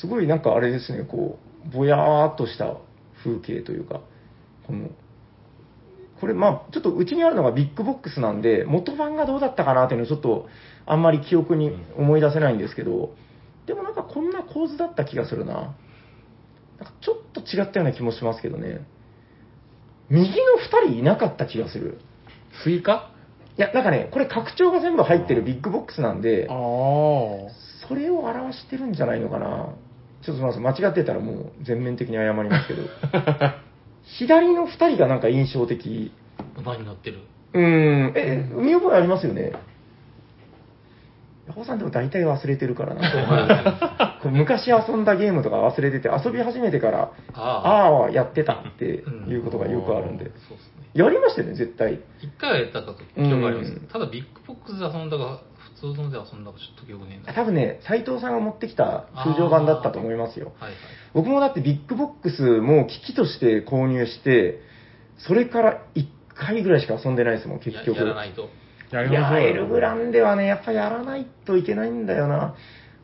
すごいなんかあれですね、こう、ぼやーっとした風景というか、この、これまあ、ちょっとうちにあるのがビッグボックスなんで、元版がどうだったかなっていうのをちょっとあんまり記憶に思い出せないんですけど、でもなんかこんな構図だった気がするな。なんかちょっと違ったような気もしますけどね。右の2人いなかった気がする。スイカ？いや、なんかね、これ拡張が全部入ってるビッグボックスなんで。それを表してるんじゃないのかな。ちょっとすみません、間違ってたらもう全面的に謝りますけど。左の2人がなんか印象的。馬に乗ってる。うーん、え、見覚えありますよね？ヤホさんでも大体忘れてるからな。こう昔遊んだゲームとか忘れてて、遊び始めてから、あああ、やってたっていうことがよくあるんで。そうですね。やりましたよね、絶対。一回はやったかと記憶がありますうん。ただビッグボックスで遊んだが普通のではそんなちょっと記憶ねえんだ。多分ね、斎藤さんが持ってきた通常版だったと思いますよ。はいはい。僕もだってビッグボックスも機器として購入して、それから1回ぐらいしか遊んでないですもん、結局。ややらないと。いやりましょうよエルグランではね、やっぱやらないといけないんだよな。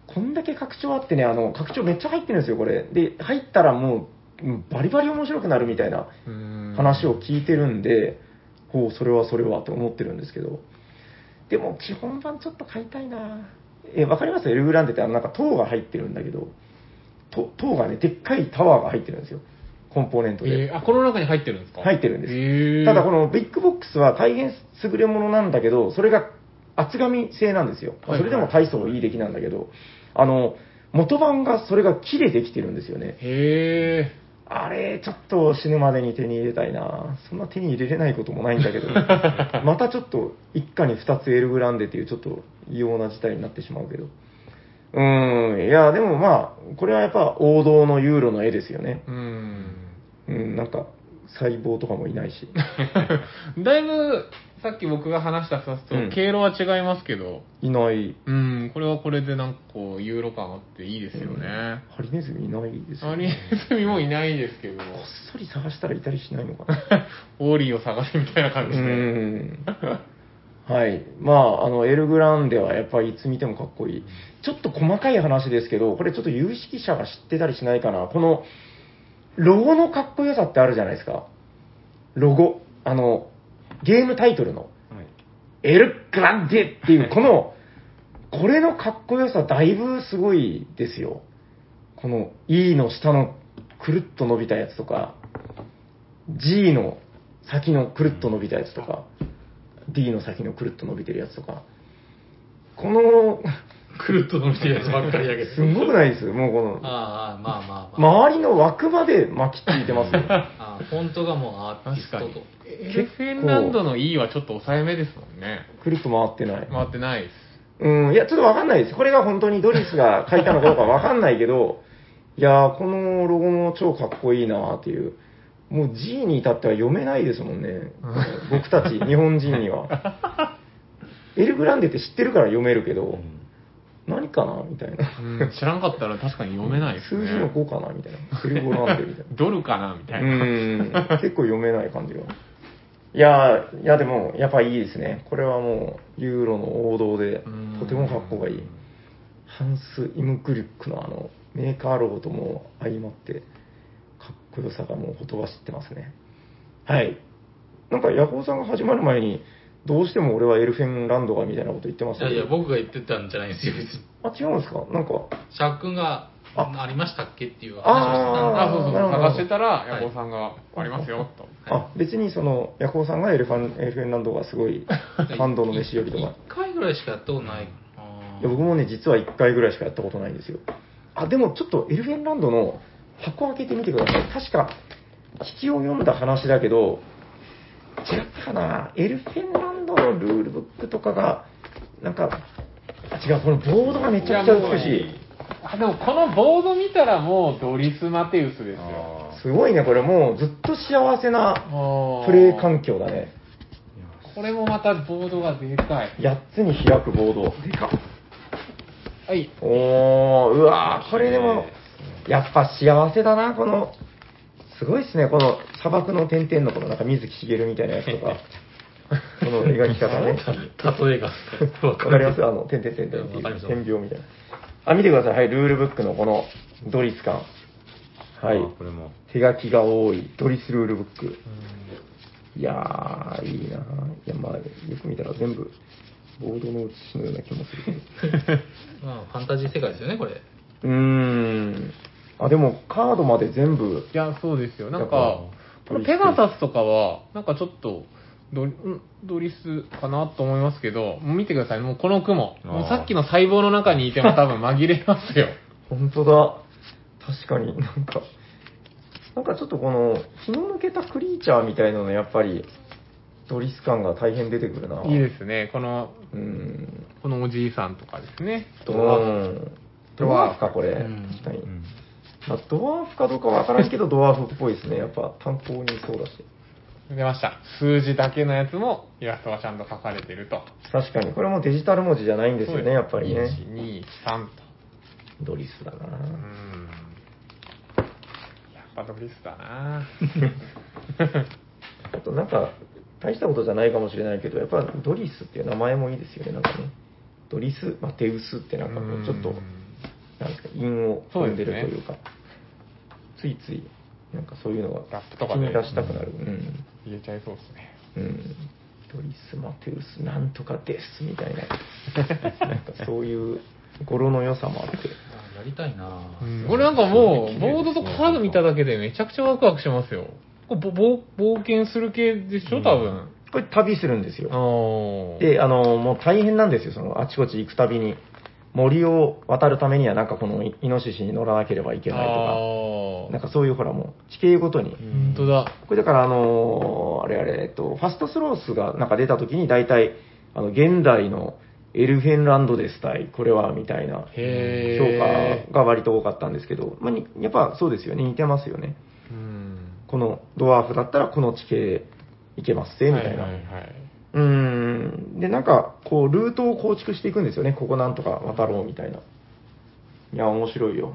こんだけ拡張あってね、あの、拡張めっちゃ入ってるんですよ、これ。で、入ったらもう、うんバリバリ面白くなるみたいなうん話を聞いてるんで、こう、それはそれはと思ってるんですけど。でも、基本版ちょっと買いたいなえ、わかります？エルグランデってあの、なんか塔が入ってるんだけど、と塔がね、でっかいタワーが入ってるんですよ。コンポーネントで。えーあ、この中に入ってるんですか？入ってるんですへーただこのビッグボックスは大変優れものなんだけど、それが厚紙製なんですよ。はいそれでも大層いい出来なんだけど、あの、元版がそれが木でできてるんですよね。へあれ、ちょっと死ぬまでに手に入れたいなそんな手に入れれないこともないんだけど、またちょっと一家に二つエルグランデっていうちょっと異様な事態になってしまうけど。うーん、いや、でもまあ、これはやっぱ王道のユーロの絵ですよね。ーうん。うん、なんか、細胞とかもいないし。だいぶ、さっき僕が話した2つとうん経路は違いますけど、いない。うん、これはこれでなんかこう、ユーロ感あっていいですよね。ハリネズミいないですよ、アリね。ネズミもいないですけど、こっそり探したらいたりしないのかな。オーリーを探せみたいな感うじで。ん。はい。まあ、あの、エルグランデはやっぱりいつ見てもかっこいい。ちょっと細かい話ですけど、これちょっと有識者が知ってたりしないかな。この、ロゴのかっこよさってあるじゃないですか。ロゴ。あの、ゲームタイトルの。エルグランデっていう、この、これのかっこよさだいぶすごいですよ。この E の下のくるっと伸びたやつとか、G の先のくるっと伸びたやつとか、D の先のくるっと伸びてるやつとか、この、くるっと伸びてるやつばっかりやけど。すんごくないですもうこの、ああ、まあまあまあ。周りの枠まで巻きついてますよ。ああフォントがもうアーティスト確かと。エルフェンランドの E はちょっと抑えめですもんね。くるっと回ってない。回ってないです。うん、いや、ちょっとわかんないです。これが本当にドリスが書いたのかどうかわかんないけど、いやー、このロゴも超かっこいいなーっていう。もう G に至っては読めないですもんね。僕たち、日本人には。エルグランデって知ってるから読めるけど、何かなみたいな。うん、知らんかったら確かに読めないですね。数字の5かなみたいな。エルグランデみたいな。ドルかなみたいな。うん、結構読めない感じが。いやー、いやでも、やっぱいいですね。これはもう、ユーロの王道でうん、とてもかっこがいい。ハンス・イムクリュックのあの、メーカーロゴとも相まって、かっこよさがもうほとばしってますね。はい。なんか、ヤホーさんが始まる前に、どうしても俺はエルフェンランドがみたいなこと言ってましたけど。いやいや、僕が言ってたんじゃないんですよ、別に。あ、違うんですか？なんか、シャーク君があありましたっけっていう話をしてあたんあ、そうそう、探してたら、はいヤコウさんが、ありますよ、と。はいあ、別にその、ヤホーさんがエルファン、エルフェンランドがすごい、感動の飯よりとか。1回ぐらいしかやったことないかいや僕もね、実は1回ぐらいしかやったことないんですよ。あ、でもちょっとエルフェンランドの箱開けてみてください。確か、引きを読んだ話だけど、違ったかな？エルフェンランドのルールブックとかが、なんか、あ違う、このボードがめちゃくちゃ美しい。あ、でもこのボード見たらもうドリス・マテウスですよ。すごいね、これもうずっと幸せなプレイ環境だね。これもまたボードがでかい。8つに開くボード。でかっはい。おー、うわー、これでも、やっぱ幸せだな、この、すごいっすね、この砂漠の点々のこのなんか水木しげるみたいなやつとか、この描き方ね。例えが。わかりますあの、点々点々っていう点描みたいな。あ、見てください。はい、ルールブックのこのドリス感。はいあ。これも。手書きが多いドリスルールブック。いやー、いいなぁいや、まあ、よく見たら全部、ボードの写しのような気もするけど。まあ、ファンタジー世界ですよね、これ。うーん。あ、でも、カードまで全部、いや、そうですよ。なんかぱ、このペガサスとかは、なんかちょっと、ドドリスかなと思いますけど、もう見てください。もうこの雲。もうさっきの細胞の中にいても 多分紛れますよ。本当だ。確かになんか、なんかちょっとこの、気の抜けたクリーチャーみたいなのやっぱり、ドリス感が大変出てくるな。いいですね。この、うーん。このおじいさんとかですね。ドワーフ。ドワーフか、これ。うん確かに。うんまあ、ドワーフかどうかわからんけど、ドワーフっぽいですね。やっぱ、炭鉱にそうだし。出ました。数字だけのやつもイラストがちゃんと描かれてると。確かに。これもデジタル文字じゃないんですよね、やっぱりね。1、2、3と。ドリスだなうーん。やっぱドリスだな あとなんか、大したことじゃないかもしれないけど、やっぱドリスっていう名前もいいですよね、なんかね。ドリス・マテウスってなんかこう、ちょっと、なんですか、韻を踏んでるというか、ついつい、なんかそういうのがラップとかで出したくなる。うん。言えちゃいそうですね。うん。ドリス・マテウス、なんとかです、みたいな。なんかそういう語呂の良さもあって。あやりたいなぁこれなんかもう、ボードとカード見ただけでめちゃくちゃワクワクしますよ。これぼぼ冒険する系でしょ、多分。これ旅するんですよ。で、あの、もう大変なんですよ、その、あちこち行くたびに。森を渡るためには、なんかこの、イノシシに乗らなければいけないとか、なんかそういうほらもう、地形ごとに。本当だ。これだから、あのあれあれ、えっと、ファストスロースがなんか出た時に、大体、あの、現代のエルフェンランドです対、これは、みたいな評へ価が割と多かったんですけど、まあ、にやっぱそうですよね、似てますよね。うん。このドワーフだったらこの地形行けますぜ、みたいな。はいはいはい。うーん。で、なんか、こう、ルートを構築していくんですよね。ここなんとか渡ろうみたいな。いや、面白いよ。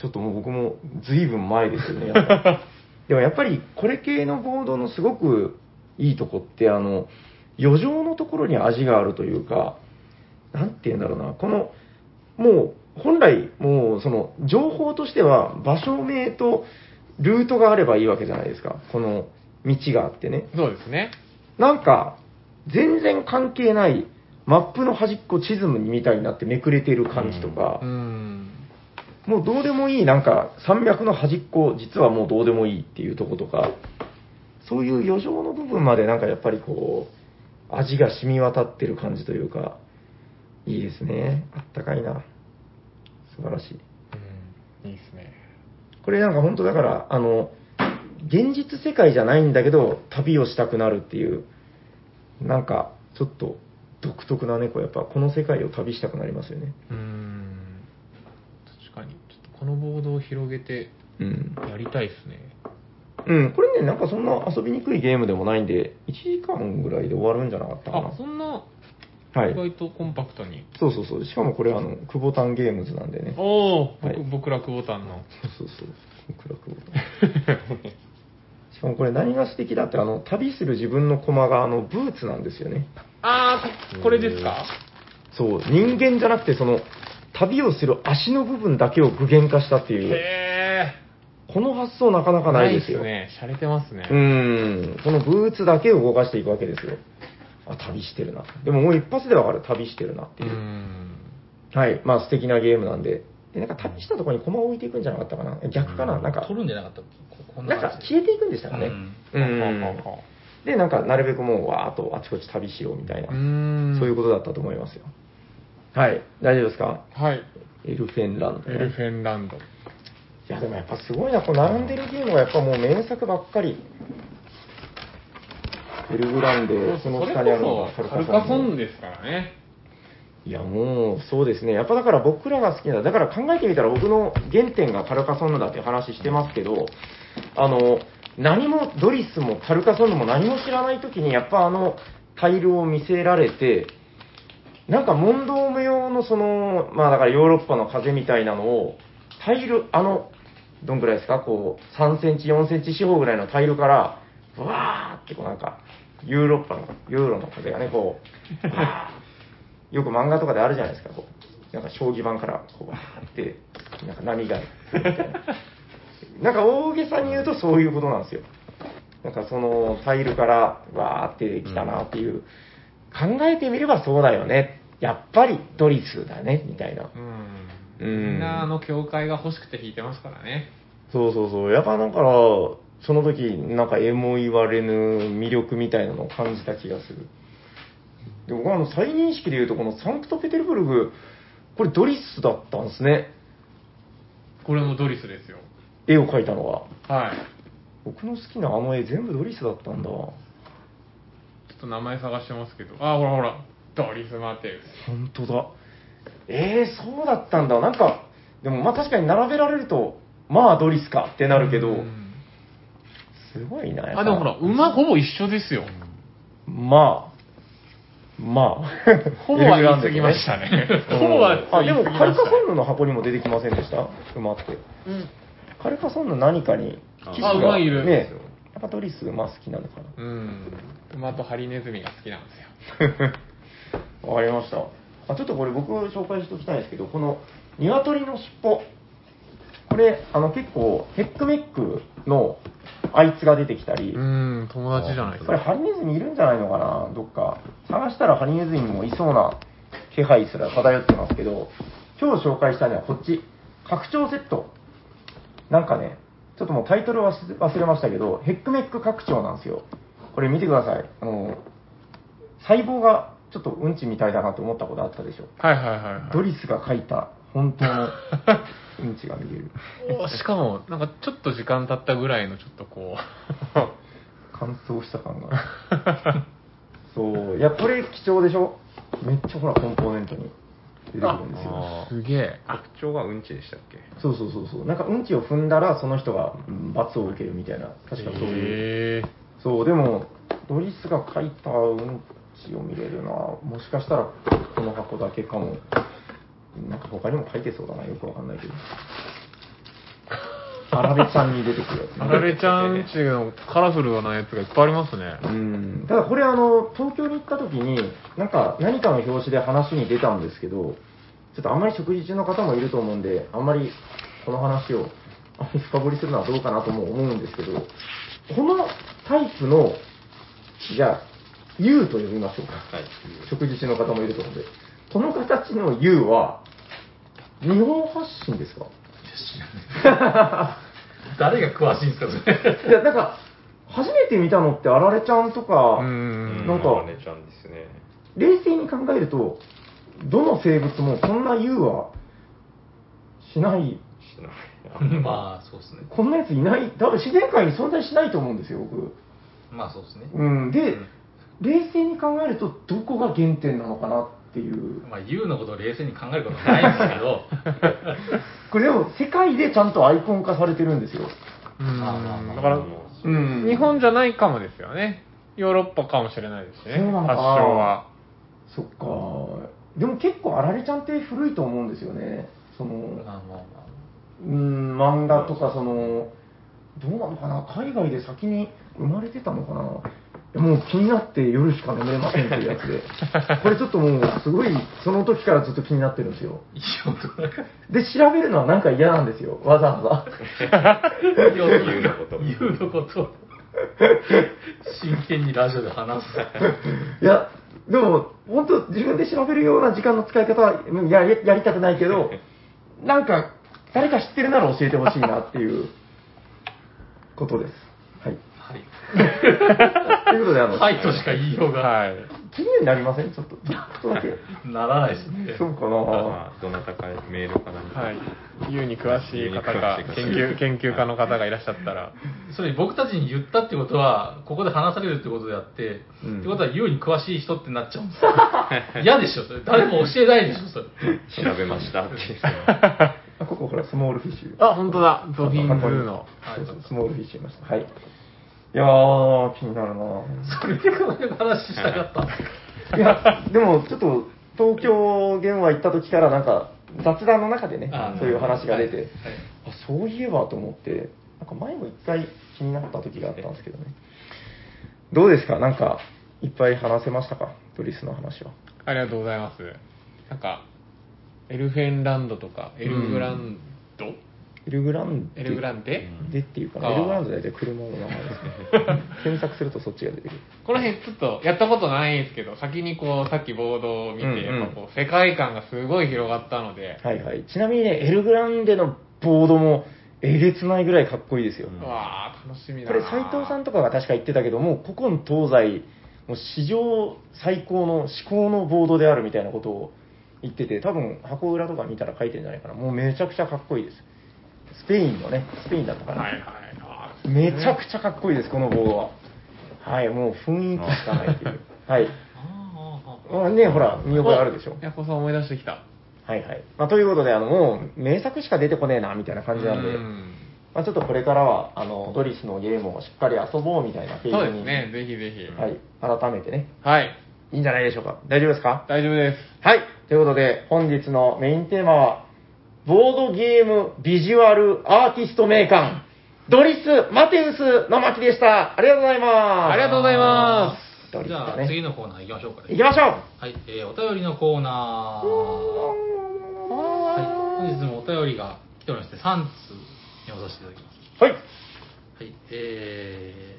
ちょっともう僕も随分前ですよね。でもやっぱり、これ系のボードのすごくいいとこって、あの、余剰のところに味があるというか、なんて言うんだろうな。この、もう、本来、もう、その、情報としては、場所名とルートがあればいいわけじゃないですか。この道があってね。そうですね。なんか、全然関係ない、マップの端っこ地図みたいになってめくれてる感じとかう、ん。もうどうでもいい、なんか、山脈の端っこ、実はもうどうでもいいっていうとことか、そういう余剰の部分までなんかやっぱりこう、味が染み渡ってる感じというか、いいですね。あったかいな。素晴らしい。うん。いいですね。これなんか本当だから、あの、現実世界じゃないんだけど、旅をしたくなるっていう、なんか、ちょっと独特なね、こうやっぱこの世界を旅したくなりますよね。うん。確かに。ちょっとこのボードを広げてうん。やりたいですね。うん、これね、なんかそんな遊びにくいゲームでもないんで、1時間ぐらいで終わるんじゃなかったかなあ、。そんな、はい意。外とコンパクトに。そうそうそう。しかもこれあの、久保タンゲームズなんでね。おお、はい僕、僕楽ボタンの。そうそうそう。クラクボタン。しかもこれ何が素敵だって、あの、旅する自分の駒があの、ブーツなんですよね。あー、ここれですか？そう、人間じゃなくて、その、旅をする足の部分だけを具現化したっていう、へこの発想なかなー。かないですよ。ね。洒落てますね。うーん、このブーツだけを動かしていくわけですよ。あ、旅してるな。でももう一発でわかる、旅してるなってういう。ん。はい、まあ素敵なゲームなんで。で、なんか旅したところに駒を置いていくんじゃなかったかな。逆かな、なんか、取るんじゃなかったっけなんか消えていくんでしたかね。うんうんはははで、なんかなるべくもうわーっとあちこち旅しようみたいな。そういうことだったと思いますよ。はい、大丈夫ですか？はい。エルフェンランド、ね。エルフェンランド。いや、でもやっぱすごいな、こう並んでるゲームがやっぱもう名作ばっかり。エルグランデ、その下にあるのがカルカソンですからね。いや、もう、そうですね。やっぱだから僕らが好きな、だから考えてみたら僕の原点がカルカソンヌだっていう話してますけど、あの、何も、ドリスもカルカソンヌも何も知らない時に、やっぱあの、タイルを見せられて、なんか問答無用のその、まあだからヨーロッパの風みたいなのを、タイル、あの、どんぐらいですか？こう、3センチ、4センチ四方ぐらいのタイルから、わーってこうなんか、ヨーロッパの、ユーロの風がね、こう、わ ーよく漫画とかであるじゃないですか、こう。なんか将棋盤から、こう、わーって、なんか波がみたいな。なんか大げさに言うとそういうことなんですよ。なんかそのタイルからわーってきたなっていう、考えてみればそうだよね。やっぱりドリスだね、みたいな。うん。うんみんなあの教会が欲しくて弾いてますからね。そうそうそう。やっぱだから、その時、なんかえも言われぬ魅力みたいなのを感じた気がする。で僕はあの再認識で言うと、このサンクトペテルブルグ、これドリスだったんですね。これもドリスですよ。絵を描いたのは。はい。僕の好きなあの絵全部ドリスだったんだ。ちょっと名前探してますけど。あ、ほらほら。ドリス・マテウス。本当だ。えー、そうだったんだ。なんか、でもまあ確かに並べられると、まあドリスかってなるけど、うんすごいな。あ、でもほら、馬ほぼ一緒ですよ。まあ、まあ。ほぼは言い過ぎましたね。ほぼ はあ、でも、カルカソンンヌの箱にも出てきませんでした？馬って。カルカソンヌ何かに、あ騎士が馬いるね、やっぱドリス馬好きなのかうん。馬とハリネズミが好きなんですよ。な。わかりました。あ、ちょっとこれ僕紹介しておきたいんですけど、この鶏の尻尾。これ、あの結構、ヘックメックのあいつが出てきたり、うん、友達じゃないですこれか。ハリネズミいるんじゃないのかな、どっか。探したらハリネズミもいそうな気配すら漂ってますけど、今日紹介したいのはこっち。拡張セット。なんかね、ちょっともうタイトル忘れ忘れましたけど、ヘックメック拡張なんですよ。これ見てください。あの、細胞がちょっとうんちみたいだなと思ったことあったでしょ。はいはいはいはい。ドリスが書いた本当のうんちが見れる。おしかも、なんかちょっと時間経ったぐらいのちょっとこ乾燥した感が。そう。いや、これ貴重でしょ？めっちゃほら、コンポーネントに出てくるんですよ。すげえ。拡張がうんちでしたっけ？そうそうそうそう。なんか、うんちを踏んだら、その人がうん罰を受けるみたいな、確かそういう。へえそう、でも、ドリスが書いたうんちを見れるのは、もしかしたら、この箱だけかも。なんか他にも書いてそうだな、よくわかんないけど。あられちゃんに出てくるやつね、あられちゃんちのカラフルなやつがいっぱいありますね。うん、ただこれあの、東京に行った時に、なんか何かの表紙で話に出たんですけど、ちょっとあんまり食事中の方もいると思うんで、あんまりこの話をあんまり深掘りするのはどうかなとも思うんですけど、このタイプの、じゃあ、U と呼びましょうか。はい。食事中の方もいると思うんで、この形の U は、日本発信ですか？誰が詳しいんですか、それ？いや、なんか、初めて見たのってあられちゃんとか、うん。なんかあれちゃんですね。冷静に考えると、どの生物もこんな U はしない、しない。まあ、そうですね。こんなやついない、多分自然界に存在しないと思うんですよ、僕。まあ、そうですね。うん、で、うん冷静に考えると、どこが原点なのかなっていう。まあ、言うのことを冷静に考えることはないんですけど、これでも、世界でちゃんとアイコン化されてるんですよ。だから、うん。日本じゃないかもですよね。ヨーロッパかもしれないですしね。発な祥は。そっか。でも結構、あられちゃんって古いと思うんですよね。その、まあまあまあ。うん、漫画とか、その、どうなのかな、海外で先に生まれてたのかな、もう気になって夜しか眠れませんっていうやつで、これちょっともう、すごい、その時からずっと気になってるんですよ。で、調べるのはなんか嫌なんですよ、わざわざ。言うのこと。言うのことを真剣にラジオで話す。いや、でも、本当、自分で調べるような時間の使い方はややりたくないけど、なんか、誰か知ってるなら教えてほしいなっていうことです。ということで、あの、はいとしか言いようがはい。気になりません？ちょっと、ちょっとだけ。ならないですね。そうかなまあ、どなたかメールか何か。はい。ユーに詳しい方が、研究、研究家の方がいらっしゃったら、それ僕たちに言ったってことは、ここで話されるってことであって、うんってことは、優に詳しい人ってなっちゃうんですよ。嫌でしょ、それ。誰も教えないでしょ、それ。調べましたっていう。あ ここほら、スモールフィッシュ。あ、本当だ。ゾフィンズーの。スモールフィッシュいました。はい。いやー、気になるなそれでこの話したかった いや、でもちょっと、東京現場行った時からなんか、雑談の中でねあ、そういう話が出て、はいはいあ、そういえばと思って、なんか前も一回気になった時があったんですけどね。どうですか？なんか、いっぱい話せましたか？ドリスの話は。ありがとうございます。なんか、エルフェンランドとか、エルグランド、エルグランデ？エルグランデ、でっていうかな、あーエルグランド大体車の名前ですね。検索するとそっちが出てくる。この辺ちょっとやったことないんですけど、先にこう、さっきボードを見て、うんうんやっぱこう、世界観がすごい広がったので、はいはい。ちなみにね、エルグランデのボードもえげつないぐらいかっこいいですよ。うんうわー、楽しみだこなれ斉藤さんとかが確か言ってたけども、古今東西、もう史上最高の至高のボードであるみたいなことを言ってて、多分箱裏とか見たら書いてるんじゃないかな。もうめちゃくちゃかっこいいです。スペインのね、スペインだったかな。はいはいめちゃくちゃかっこいいです、このボードは。はい、もう雰囲気しかないっていう。はい。まあね、ほら、見覚えあるでしょ。ヤコさん思い出してきた。はいはい。まあ、ということで、あの、もう、名作しか出てこねえな、みたいな感じなんで、うんまあ、ちょっとこれからは、あの、ドリスのゲームをしっかり遊ぼうみたいなページに、そうですね。ぜひぜひ。はい、改めてね、はい。いいんじゃないでしょうか。大丈夫ですか？大丈夫です。はい。ということで、本日のメインテーマは、ボードゲームビジュアルアーティスト名鑑、ドリス・マテウスの巻でした。ありがとうございます。ありがとうございまドリスじゃあ。次のコーナー行きましょうかね。行きましょうはい、えー、お便りのコーナー。はい、本日もお便りが来ておりまして、3通読まさせていただきます。はい。はい、え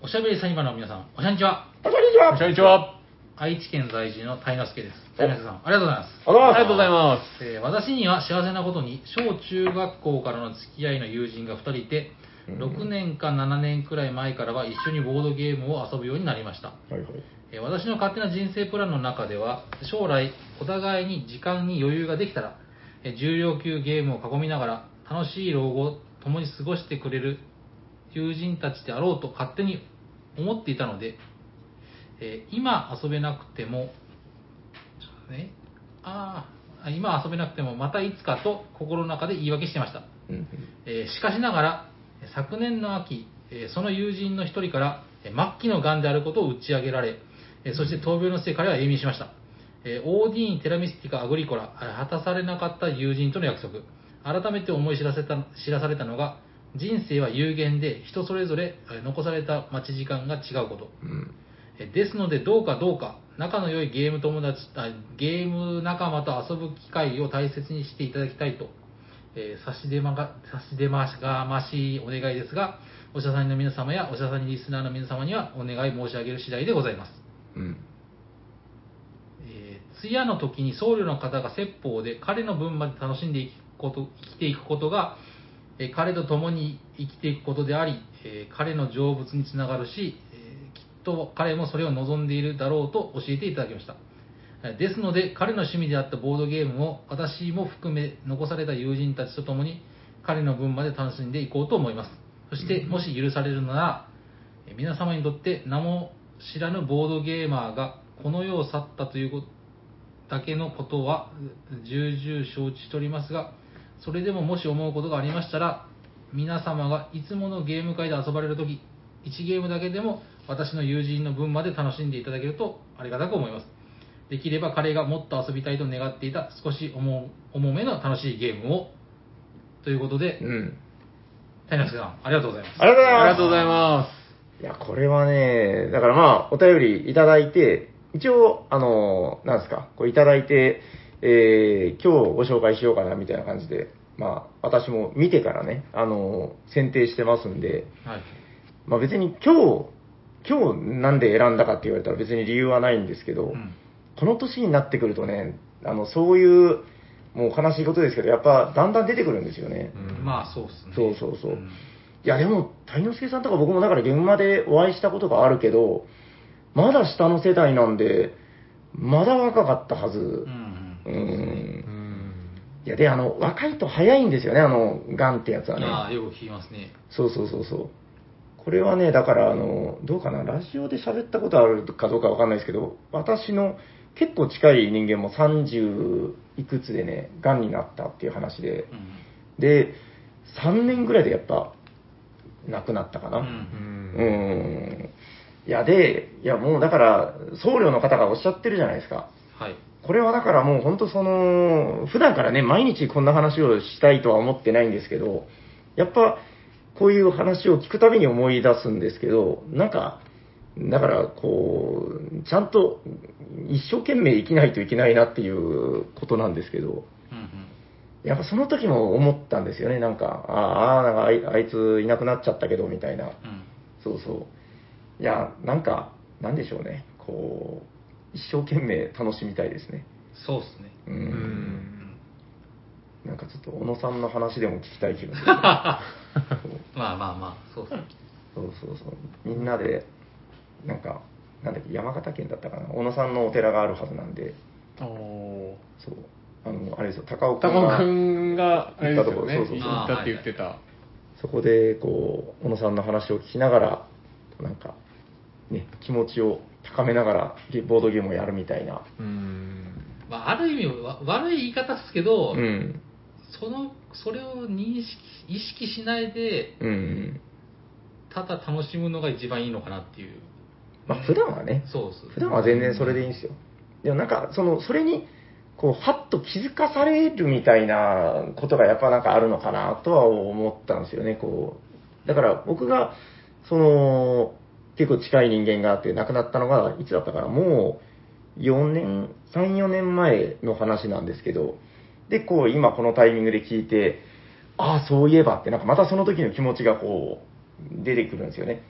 ー、おしゃべりサニバの皆さん、おしゃにちは。こんにちは。こんにちは。愛知県在住のタイノスケです。タイノスケさん、ありがとうございます。ありがとうございます。えー私には幸せなことに小中学校からの付き合いの友人が2人いてうん6年か7年くらい前からは一緒にボードゲームを遊ぶようになりました、はいはい。えー私の勝手な人生プランの中では将来お互いに時間に余裕ができたらえー重量級ゲームを囲みながら楽しい老後を共に過ごしてくれる友人たちであろうと勝手に思っていたので、えー今遊べなくてもちょっとね、ああ、今遊べなくてもまたいつかと心の中で言い訳してました。うんうんえーしかしながら、昨年の秋、えーその友人の一人から、えー末期の癌であることを打ち明けられ、えーそして闘病の末彼は永眠しました。えー、オーディーン・テラミスティカ・アグリコラ、えー果たされなかった友人との約束。改めて思い知らせた知らされたのが、人生は有限で人それぞれえー残された持ち時間が違うこと。うんえですので、どうかどうか、仲の良いゲーム友達、あゲーム仲間と遊ぶ機会を大切にしていただきたいと、えー差し出まが、差し出まがましいお願いですが、おしゃさんの皆様やおしゃさんリスナーの皆様にはお願い申し上げる次第でございます。うん。えー通夜の時に僧侶の方が説法で彼の分まで楽しんでいくこと生きていくことが、えー彼と共に生きていくことであり、えー彼の成仏につながるし、と彼もそれを望んでいるだろうと教えていただきました。えーですので、彼の趣味であったボードゲームを私も含め残された友人たちと共に彼の分まで楽しんでいこうと思います。そして、もし許されるなら、えー皆様にとって名も知らぬボードゲーマーがこの世を去ったということだけのことは重々承知しておりますが、それでももし思うことがありましたら、皆様がいつものゲーム会で遊ばれるとき、1ゲームだけでも私の友人の分まで楽しんでいただけるとありがたく思います。できれば彼がもっと遊びたいと願っていた少し重重めの楽しいゲームを。ということで、うん。谷之助さん、ありがとうございます。ありがとうございます。ありがとうございまいや、これはね、だからまあ、お便りいただいて、一応、あの、なんですか、こういただいて、えー、今日ご紹介しようかなみたいな感じで、まあ、私も見てからね、あの、選定してますんで、はい。まあ別に今日、今日なんで選んだかって言われたら別に理由はないんですけど、うんこの年になってくるとね、あの、そういう、もう悲しいことですけど、やっぱだんだん出てくるんですよね。うんまあ、そうっすね。そうそうそう。んいや、でも、谷之助さんとか僕もだから現場でお会いしたことがあるけど、まだ下の世代なんで、まだ若かったはず。うんううん。ん。うん。いや、で、あの、若いと早いんですよね、あの、ガンってやつはね。ああ、よく聞きますね。そうそうそうそう。これはね、だから、あの、どうかな、ラジオで喋ったことあるかどうかわかんないですけど、私の結構近い人間も30いくつでね、ガンになったっていう話で、うん。で、3年ぐらいでやっぱ、亡くなったかな。う。うんうん。いや、で、いや、もうだから、僧侶の方がおっしゃってるじゃないですか。はい。これはだからもう本当その、普段からね、毎日こんな話をしたいとは思ってないんですけど、やっぱ、こういう話を聞くたびに思い出すんですけど、なんか、だから、こう、ちゃんと一生懸命生きないといけないなっていうことなんですけど。やっぱその時も思ったんですよね、なんか、ああ、なんかあいあいついなくなっちゃったけど、みたいな。うん。そうそう。いや、なんか、なんでしょうね。こう、一生懸命楽しみたいですね。そうっすね。う。うんん。なんかちょっと、小野さんの話でも聞きたい気分です、ね。そうまあまあまあ、そう。そうそうそう。みんなで、なんか、なんだっけ、山形県だったかな。小野さんのお寺があるはずなんで、おーそう。あの、あれですよ、高尾君高尾がくんが。行ったとこそうそうそう行ったって言ってた。そこで、こう、小野さんの話を聞きながら、なんか、ね、気持ちを高めながら、ゲボードゲームをやるみたいな。うん。まあ、ある意味わ悪い言い方ですけど、うん。その、それを認識、意識しないで、うん。ただ楽しむのが一番いいのかなっていう。まあ普段はね、そうです。普段は全然それでいいんですよ。でもなんか、その、それに、こう、はっと気づかされるみたいなことがやっぱなんかあるのかなとは思ったんですよね、こう。だから僕が、その、結構近い人間があって亡くなったのが、いつだったかな、もう4年、3、4年前の話なんですけど、で、こう、今このタイミングで聞いて、ああ、そういえばって、なんかまたその時の気持ちがこう、出てくるんですよね。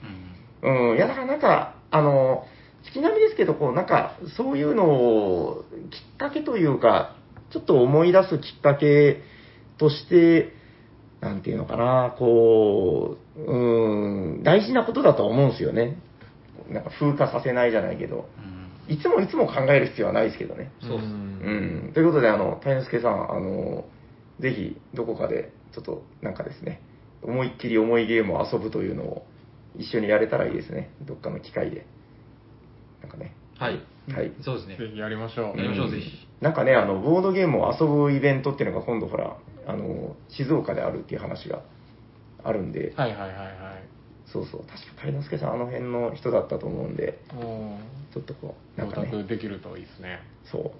うんうん、いや、だからなんか、あの、月並みですけど、こう、なんか、そういうのを、きっかけというか、ちょっと思い出すきっかけとして、なんていうのかな、こう、うん、大事なことだと思うんですよね。なんか風化させないじゃないけど、うんいつもいつも考える必要はないですけどね。そうっすうん。ということで、あの、たいのすけさん、あの、ぜひ、どこかで、ちょっと、なんかですね、思いっきり重いゲームを遊ぶというのを、一緒にやれたらいいですね。どっかの機会で。なんかね。はい。はい。そうですね。ぜひやりましょう。やりましょううんぜひなんかね、あの、ボードゲームを遊ぶイベントっていうのが今度ほら、あの、静岡であるっていう話があるんで、はいはいはいはい。そうそう、確かたいのすけさんあの辺の人だったと思うんで、おちょっとこう、ーなんかね、できるといいですね。そう。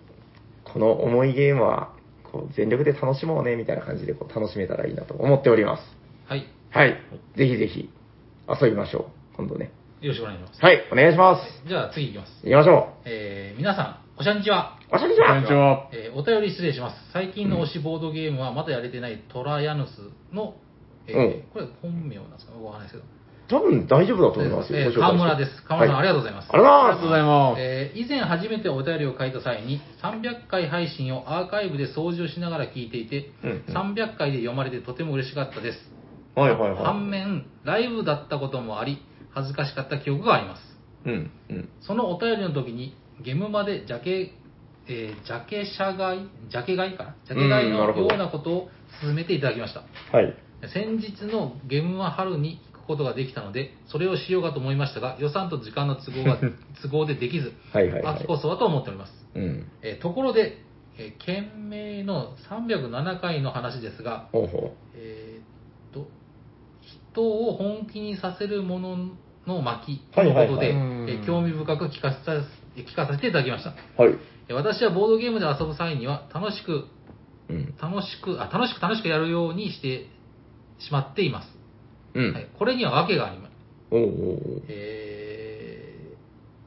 この重いゲームは、こう、全力で楽しもうね、みたいな感じでこう楽しめたらいいなと思っております。はい。はい。ぜひぜひ、遊びましょう。今度ね。よろしくお願いします。はい、お願いします。じゃあ次行きます。行きましょえー、皆さん、おしゃにちは。う。おしゃにちはこんにちは。えーお便り失礼します。最近の推しボードゲームはまだやれてないトラヤヌスの、えーうんこれ本名なんですかわかんないですけど。多分大丈夫だと思いますよ。川村です。川村さん、ありがとうございます。ありがとうございます。えー以前初めてお便りを書いた際に300回配信をアーカイブで掃除をしながら聞いていて、うんうん300回で読まれてとても嬉しかったです。はいはいはい。反面、ライブだったこともあり、恥ずかしかった記憶があります。うん、うん。そのお便りの時に、ゲームまでジャケ、えージャケ社買いジャケ買いかな？ジャケ買いのようなことを進めていただきました。はい。先日のゲームは春にことができたので、それをしようかと思いましたが、予算と時間の都合が 都合でできず、はいはいはい秋こそはと思っております。うん。えーところで、えー件名の307回の話ですが、ほうほえーっと、人を本気にさせるものの巻とはいはいはいいうことで、うんえー興味深く聞かせた聞かせていただきました。う。はい。えー私はボードゲームで遊ぶ際には楽しく、うん。楽しく、あ、楽しく楽しくやるようにしてしまっています。うん。はい、これには訳があります。おうおうおうえ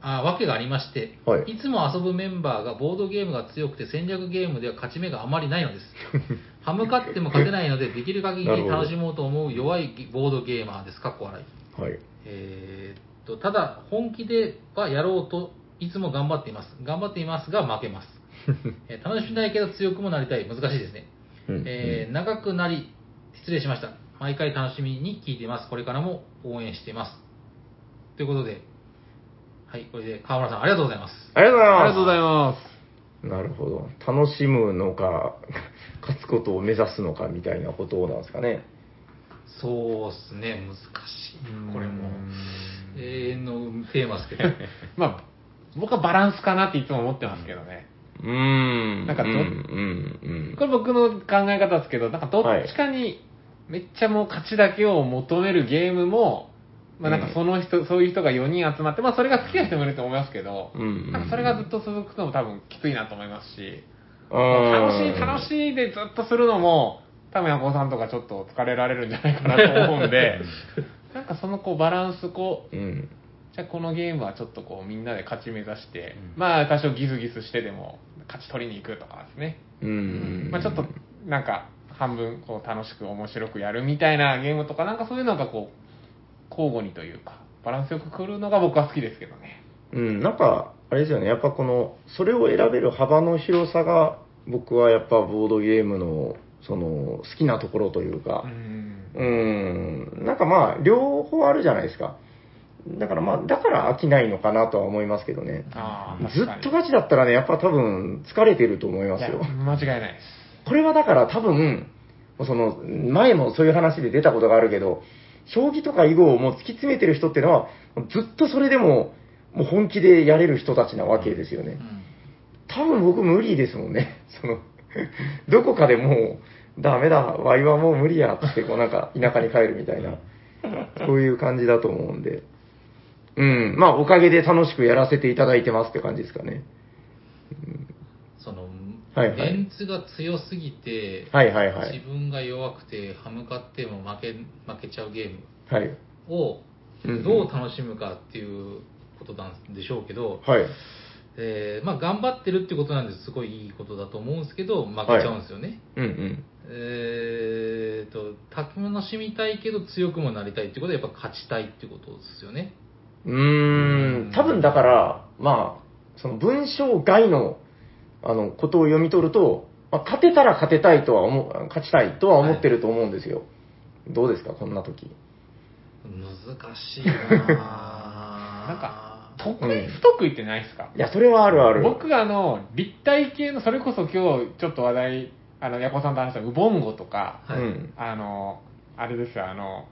ー、あ訳がありまして、はいつも遊ぶメンバーがボードゲームが強くて戦略ゲームでは勝ち目があまりないのです。歯向かっても勝てないので、できる限り楽しもうと思う弱いボードゲーマーです。かっこ笑い。はい。えーっと、ただ、本気ではやろうといつも頑張っています。頑張っていますが負けます。えー楽しみたいけど強くもなりたい。難しいですね。うんえー長くなり、失礼しました。毎回楽しみに聞いています。これからも応援しています。ということで、はい、これで川村さんありがとうございます。ありがとうございます。ありがとうございます。なるほど。楽しむのか、勝つことを目指すのかみたいなことなんですかね。そうっすね、難しい。これもう、ん永遠のテーマですけど。まあ、僕はバランスかなっていつも思ってますけどね。うーん。なんかどうん、うん、これ僕の考え方ですけど、なんかどっちかにめっちゃもう勝ちだけを求めるゲームも、まあなんかその人、そういう人が4人集まって、まあそれが好きな人もいると思いますけど、うん。うん。なんかそれがずっと続くのも多分きついなと思いますし、うん、楽しい楽い。しいでずっとするのも、多分ヤコウさんとかちょっと疲れられるんじゃないかなと思うんで、なんかそのこうバランスこう、うん。じゃあこのゲームはちょっとこうみんなで勝ち目指して、うんまあ多少ギスギスしてでも勝ち取りに行くとかですね。うん。まあちょっとなんか半分こう楽しく面白くやるみたいなゲームとかなんかそういうのがこう交互にというかバランスよく来るのが僕は好きですけどね。うん、なんか、あれですよね、やっぱこの、それを選べる幅の広さが、僕はやっぱボードゲームの、その、好きなところというかう、ん。うん、なんかまあ、両方あるじゃないですか。だからまあ、だから飽きないのかなとは思いますけどね。ずっとガチだったらね、やっぱ多分疲れてると思いますよ。間違いないです。これはだから多分、その、前もそういう話で出たことがあるけど、将棋とか囲碁をもう突き詰めてる人っていうのは、ずっとそれでも、もう本気でやれる人たちなわけですよね。うん多分僕無理ですもんね。その、どこかでもダメだ、ワイはもう無理や、つって、こうなんか田舎に帰るみたいな、そういう感じだと思うんで。うん、まあおかげで楽しくやらせていただいてますって感じですかね。その、はいはいメンツが強すぎて、はいはいはい自分が弱くて歯向かっても負け負けちゃうゲームはい。をうんどう楽しむかっていうことなんでしょうけど、はい。えーまあ、頑張ってるってことなんですごいいいことだと思うんですけど負けちゃうんですよね。うんうん。えーと楽しみたいけど強くもなりたいってことはやっぱ勝ちたいってことですよね。うーん、多分だから、まあ、その文章外の、あの、ことを読み取ると、まあ、勝てたら勝てたいとは思う、勝ちたいとは思ってると思うんですよ。どうですか、こんな時？難しいなぁ なんか、得意不得意ってないですか？いや、それはあるある。僕があの、立体系の、それこそ今日ちょっと話題、あの、ヤコさんと話したウボンゴとか、はいうん。あの、あれですよ、あの、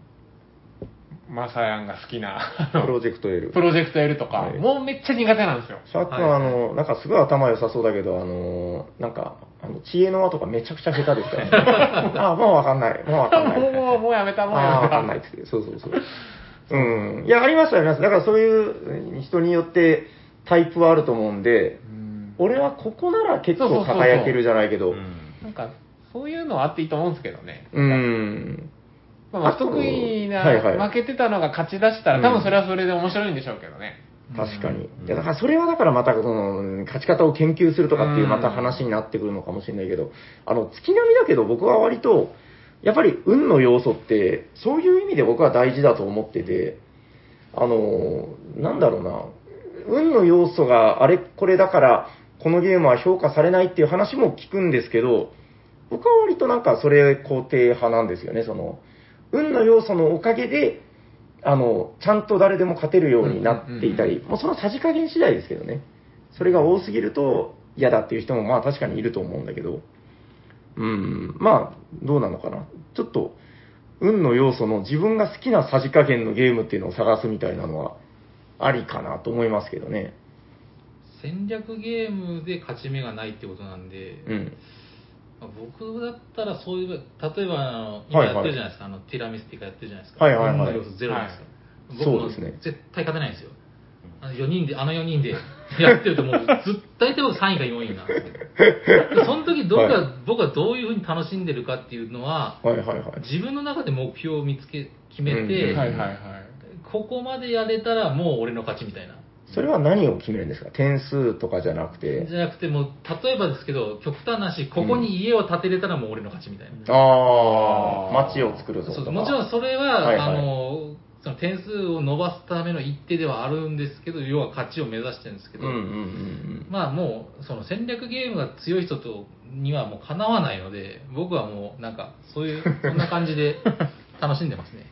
マサヤンが好きな、プロジェクト L プ。ロジェクト L とか、はいもうめっちゃ苦手なんですよ。シャークは、あの、なんかすごい頭良さそうだけど、あの、なんか、あの、知恵の輪とかめちゃくちゃ下手ですからね。あ、もうわかんない。もうわかんない。もう、もう、やめた、もうああ、やめた。わかんないっつって。そうそうそう。うん。いや、ありますあります。だからそういう人によってタイプはあると思うんで、うん俺はここなら結構輝けるじゃないけど、なんか、そういうのはあっていいと思うんですけどね。うん。まあ、不得意な、はいはい。負けてたのが勝ち出したら、多分それはそれで面白いんでしょうけどね。確かに。うん。いや、だからそれはだからまたその、勝ち方を研究するとかっていううんまた話になってくるのかもしれないけど、あの、月並みだけど僕は割と、やっぱり運の要素って、そういう意味で僕は大事だと思ってて、あの、なんだろうな、運の要素があれこれだから、このゲームは評価されないっていう話も聞くんですけど、僕は割となんかそれ肯定派なんですよね、その、運の要素のおかげで、あの、ちゃんと誰でも勝てるようになっていたり、もうそのさじ加減次第ですけどね。それが多すぎると嫌だっていう人もまあ確かにいると思うんだけど、うん、まあ、どうなのかな。ちょっと、運の要素の自分が好きなさじ加減のゲームっていうのを探すみたいなのは、ありかなと思いますけどね。戦略ゲームで勝ち目がないってことなんで、うん。まあ僕だったらそういう、例えばあの今やってるじゃないですか、あのティラミスティカやってるじゃないですか、はいはいはい要素ゼロですよ。はい僕もそうですね絶対勝てないんですよ。あの4人で、あの4人で やってるともうずっ大体僕3位か4位なんですその時どうか、はい僕はどういうふうに楽しんでるかっていうのは、はいはいはい。自分の中で目標を見つけ、決めて。ここまでやれたらもう俺の勝ちみたいな。それは何を決めるんですか？点数とかじゃなくて。じゃなくてもう、例えばですけど、極端な話、ここに家を建てれたらもう俺の勝ちみたいな。ああ、街を作るぞとか。そうもちろんそれは、はいはい。あのその点数を伸ばすための一手ではあるんですけど要は勝ちを目指してるんですけど、うんうんうんうん。まあもうその戦略ゲームが強い人とにはもうかなわないので僕はもうなんかそういう そんな感じで楽しんでますね。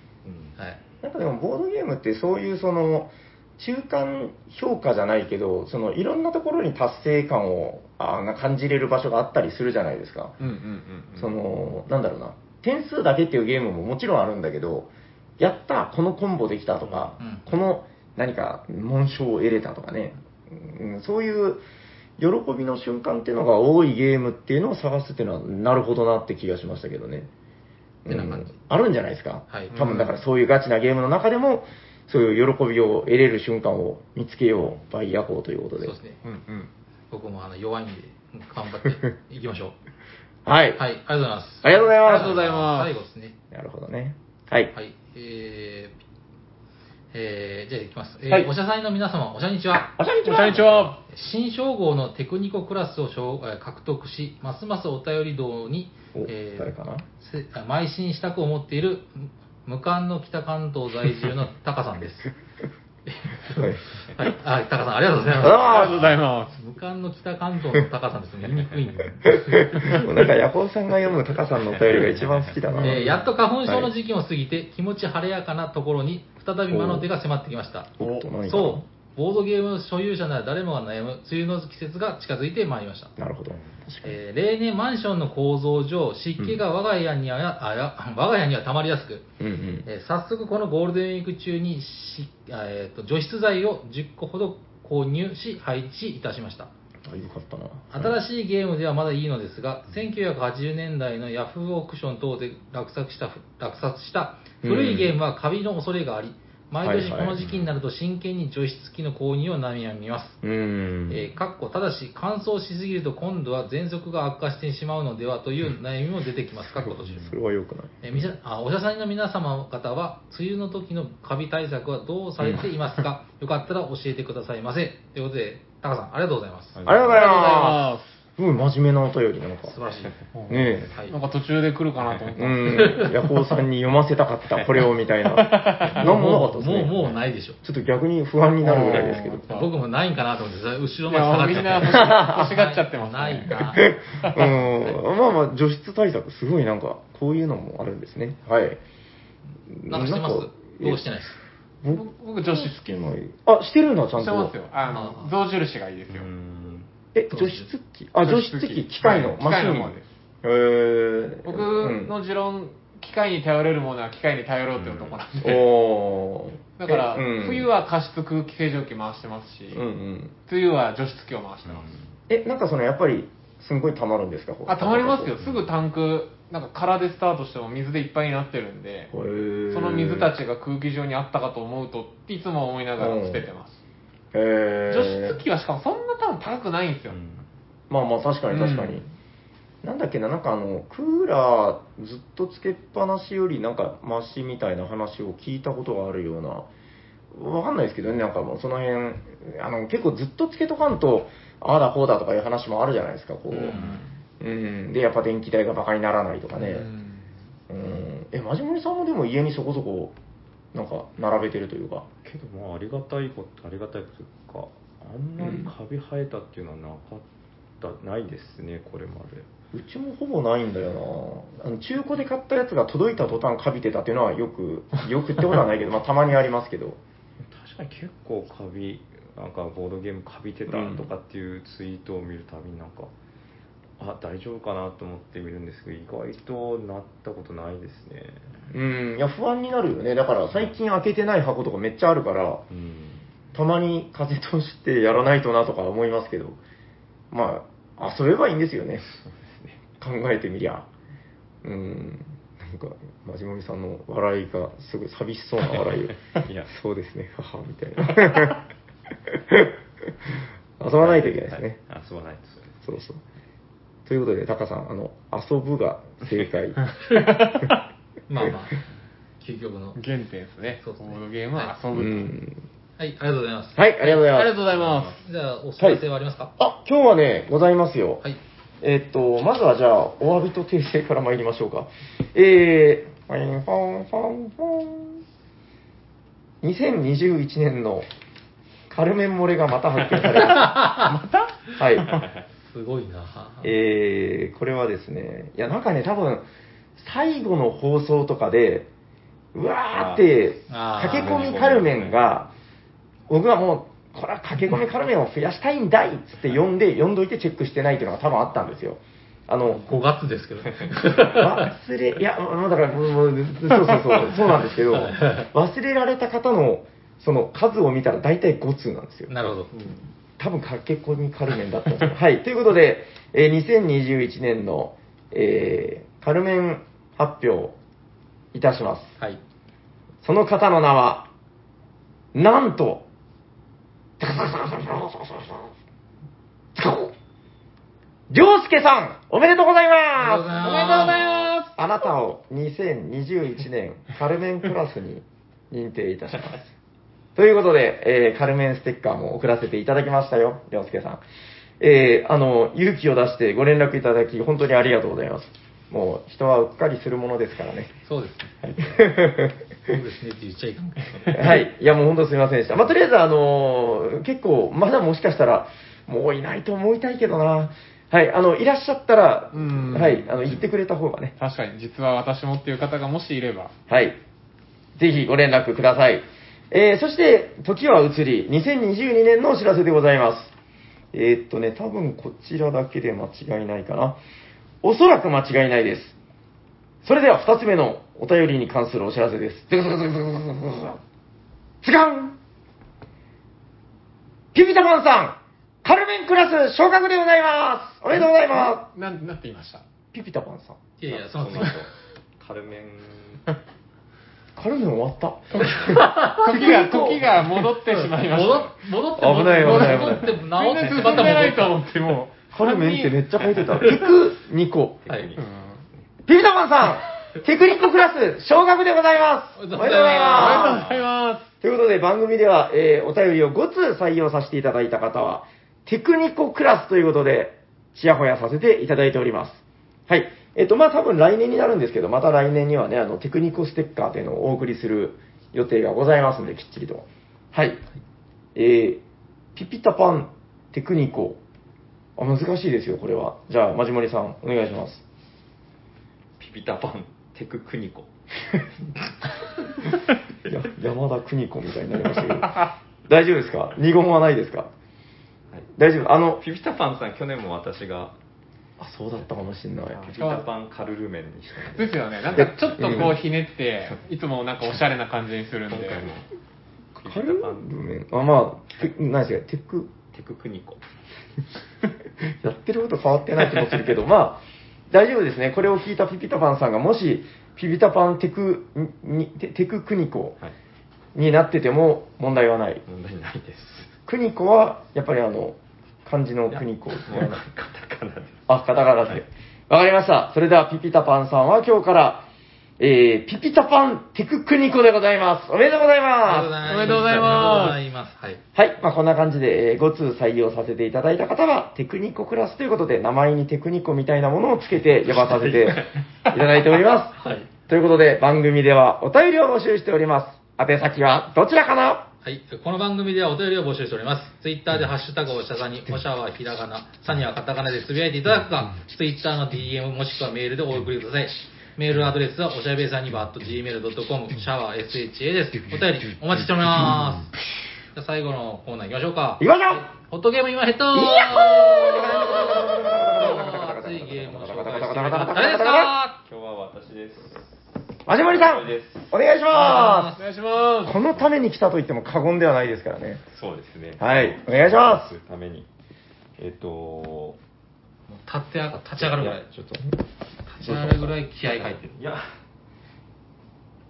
はい。なんかでもボードゲームってそういうその中間評価じゃないけど、そのいろんなところに達成感をあな感じれる場所があったりするじゃないですか。うんうんうんうん。その、なんだろうな、点数だけっていうゲームももちろんあるんだけど、やった、このコンボできたとか、うんこの何か紋章を得れたとかね、うんそういう喜びの瞬間っていうのが多いゲームっていうのを探すっていうのは、なるほどなって気がしましたけどね。てな感じあるんじゃないですか。はい多分だからそういうガチなゲームの中でも、そういう喜びを得れる瞬間を見つけよう、バイヤホーということで。そうですねうんうん。僕もあの弱いんで頑張って いきましょうはい。はいありがとうございますありがとうございますありがとうございます最後ですねなるほどね。はい。はいえーえーじゃあいきます、えーはいおしゃさんの皆様おしゃにちはおしゃにちこんにちは。新称号のテクニコクラスを獲得し、ますますお便り道に、おえー誰かな？邁進したく思っている無冠の北関東在住のタカさんです。はい。はい、あ、タカさんありがとうございまありがとうございます。す。無冠の北関東のタカさんですね。言いにくいんで。も うなんか、ヤコウさんが読むタカさんのお便りが一番好きだな。えーやっと花粉症の時期も過ぎて、気持ち晴れやかなところに再び魔の手が迫ってきました。おそう、ボードゲーム所有者なら誰もが悩む梅雨の季節が近づいてまいりました。なるほど。えー例年マンションの構造上湿気が我が家には、あや 我が家にはたまりやすく、うんうん。えー早速このゴールデンウィーク中にし、えーと除湿剤を10個ほど購入し配置いたしました。あ、よかったな。新しいゲームではまだいいのですが、1980年代のヤフーオークション等で落札した落札した古いゲームはカビの恐れがあり、毎年この時期になると真剣に除湿機の購入を悩みます。うーん。えーかっこただし、乾燥しすぎると今度は喘息が悪化してしまうのではという悩みも出てきます。かっこ閉じる。それは良くない。えーみさあおしゃさんの皆様方は、梅雨の時のカビ対策はどうされていますか、よかったら教えてくださいませ。ということで、タカさん、ありがとうございます。はいありがとうござい。ますすごい真面目なお便りなのか。素晴らしい。ねえ。はいなんか途中で来るかなと思ったうん。ヤホーさんに読ませたかった、これをみたいな。なんもなかったですね。もう、もうないでしょ。ちょっと逆に不安になるぐらいですけど。僕もないんかなと思って、後ろまでみんな下がっちゃって。欲し欲しがっちゃってます、ね。ないな。うん。まあまあ、除湿対策、すごいなんか、こういうのもあるんですね。はい。なんかしてますなんか僕してないです。僕僕女子好き。あ、してるんだ、ちゃんと。してますよ。あの、あ象印がいいですよ。うんえ、除湿機あ、除湿機、機械の、はいマシン。機械の方です。へー僕うんの持論、機械に頼れるものは機械に頼ろうって男なんで。だから、冬は加湿空気清浄機回してますし、うんうん。梅雨は除湿機を回してます。え、なんかその、やっぱり、すんごい溜まるんですか？あ、溜まりますよ。すぐタンク、なんか空でスタートしても水でいっぱいになってるんで、その水たちが空気中にあったかと思うと、いつも思いながら捨ててます。へ除ー湿機はしかもそんな多分高くないんですよ。まあまあ、確かに確かに。なんだっけな、なんかあの、クーラーずっとつけっぱなしよりなんかマシみたいな話を聞いたことがあるような、わかんないですけどね、なんかもうその辺、あの、結構ずっとつけとかんと、ああだこうだとかいう話もあるじゃないですか、こう。うん。で、やっぱ電気代がバカにならないとかね。うんうん。え、マジモリさんもでも家にそこそこ、なんか並べてるというか。けどまあありがたいことありがたいことというかあんまりカビ生えたっていうのはなかった、ないですねこれまでうちもほぼないんだよな。あの中古で買ったやつが届いた途端カビてたっていうのはよく、よくってことはないけど、まあたまにありますけど。確かに結構カビなんかボードゲームカビてたとかっていうツイートを見るたびになんか、あ大丈夫かなと思って見るんですけど意外となったことないですねうん、いや不安になるよね。だから最近開けてない箱とかめっちゃあるから、うんたまに風通してやらないとなとか思いますけど、まあ、遊べばいいんですよね。考えてみりゃ。うん。なんか、まじもみさんの笑いがすごい寂しそうな笑いを。いやそうですね、母みたいな。遊ばないといけないですね。はい遊ばないとそうですそうそう。ということで、タカさん、あの、遊ぶが正解。まあまあ、究極の。原点ですね。そうですねボードゲームは遊うぶと。ん。はい、ありがとうございます。はい、ありがとうございます。ありがとうございます。じゃあ、お知らせはありますか？あ、今日はね、ございますよ。はい。えーっと、まずはじゃあ、お詫びと訂正から参りましょうか。えー、ファンファンファンファン。2021年のカルメン漏れがまた発見されました。また？はい。すごいなえー、これはですね、いや、なんかね、多分、最後の放送とかで、うわーって、駆け込みカルメンが、僕はもう、これは駆け込みカルメンを増やしたいんだいっつって読んで、読んどいてチェックしてないっていうのが多分あったんですよ。あの、5月ですけどね。忘れ、いや、だから、そうそうそう、そうなんですけど、忘れられた方の、その数を見たら大体5通なんですよ。なるほど。多分駆け込みカルメンだったんですよはい。ということで、えー2021年の、えーカルメン発表いたします。はい。その方の名は、なんと、りょうすけさん、おめでとうございますおめでとうございますあなたを2021年カルメンクラスに認定いたします。ということで、えーカルメンステッカーも送らせていただきましたよ、りょうすけさん。えーあの、勇気を出してご連絡いただき、本当にありがとうございます。もう、人はうっかりするものですからね。そうですね。そうですねって言っちゃいかん。はい。いや、もう本当すみませんでした。まあ、とりあえず、あのー結構、まだもしかしたら、もういないと思いたいけどな。はい。あの、いらっしゃったら、うんはい。あの、言ってくれた方がね。確かに、実は私もっていう方がもしいれば。はい。ぜひご連絡ください。えー、そして、時は移り、2022年のお知らせでございます。えー、っとね、多分こちらだけで間違いないかな。おそらく間違いないです。それでは二つ目のお便りに関するお知らせです。ズガズガズガズガズガズガズガンピピタパンさんカルメンクラス昇格でございますおめでとうございますな、なんて言いましたピピタパンさん。いやいや、その次後。カルメンカルメン終わった時が、時が戻ってしまいました。戻って、危ない危ない危ない戻って、治って、またでないと戻っ思って、もう。カルメンってめっちゃ書いてた。テクニコ。た。はい。うんピピタパンさんテクニッククラス昇格でございますおめでとうございますおめでとうごますざいます。ということで番組では、えーお便りを5通採用させていただいた方は、テクニコクラスということで、ちやほやさせていただいております。はい。えっ、と、まあ多分来年になるんですけど、また来年にはね、あの、テクニコステッカーというのをお送りする予定がございますんで、きっちりと。はい。えー、ピピタパンテクニコ。あ、難しいですよ、これは。じゃあ、まじもりさん、お願いします。ピピタパンテククニコ や山田邦子みたいになりましたけど。大丈夫ですか？二言はないですか？はい大丈夫あの、ピピタパンさん去年も私があ、そうだったかもしれない。ピピタパンカルルメンにしたのでですよね。なんかちょっとこうひねって、いつもなんかおしゃれな感じにするんで。カルルメンあ、まあ、て何ですか、テク、テククニコ やってること変わってない気もするけど、まあ、大丈夫ですね。これを聞いたピピタパンさんが、もし、ピピタパンテクに、テテククニコはいになってても問題はない。問題ないですクニコは、やっぱりあの、漢字のクニコ。もうカタカナであ、カタカナで。わかりました。それではピピタパンさんは今日から、えー、ピピタパンテククニコでございます。おめでとうございます。おめでとうございますおめでとうございます。はい。はい。まあ、こんな感じで、えー5通採用させていただいた方は、テクニコクラスということで、名前にテクニコみたいなものをつけて呼ばさせて いただいております。はい。ということで、番組ではお便りを募集しております。宛先はどちらかな？はい。この番組ではお便りを募集しております。ツイッターでハッシュタグおしゃさに、おしゃはひらがな、さにはカタカナでつぶやいていただくか、ツイッターの DM もしくはメールでお送りください。メールアドレスはおしゃべりさんにば gmail.com、シャワー SHA です。お便りお待ちしております。じゃあ最後のコーナー行きましょうか。行きましょうホットゲーム今ヘッドイヤ熱いゲームを紹介してくれた誰ですか？今日は私ですマジモリさんお願いしまお願いしますす。このために来たと言っても過言ではないですからね。そうですねはいお願いしますためにえっ、と立ってあ立ち上がるぐらいや。ちょっと立ち上がるぐらい気合い入ってる。いや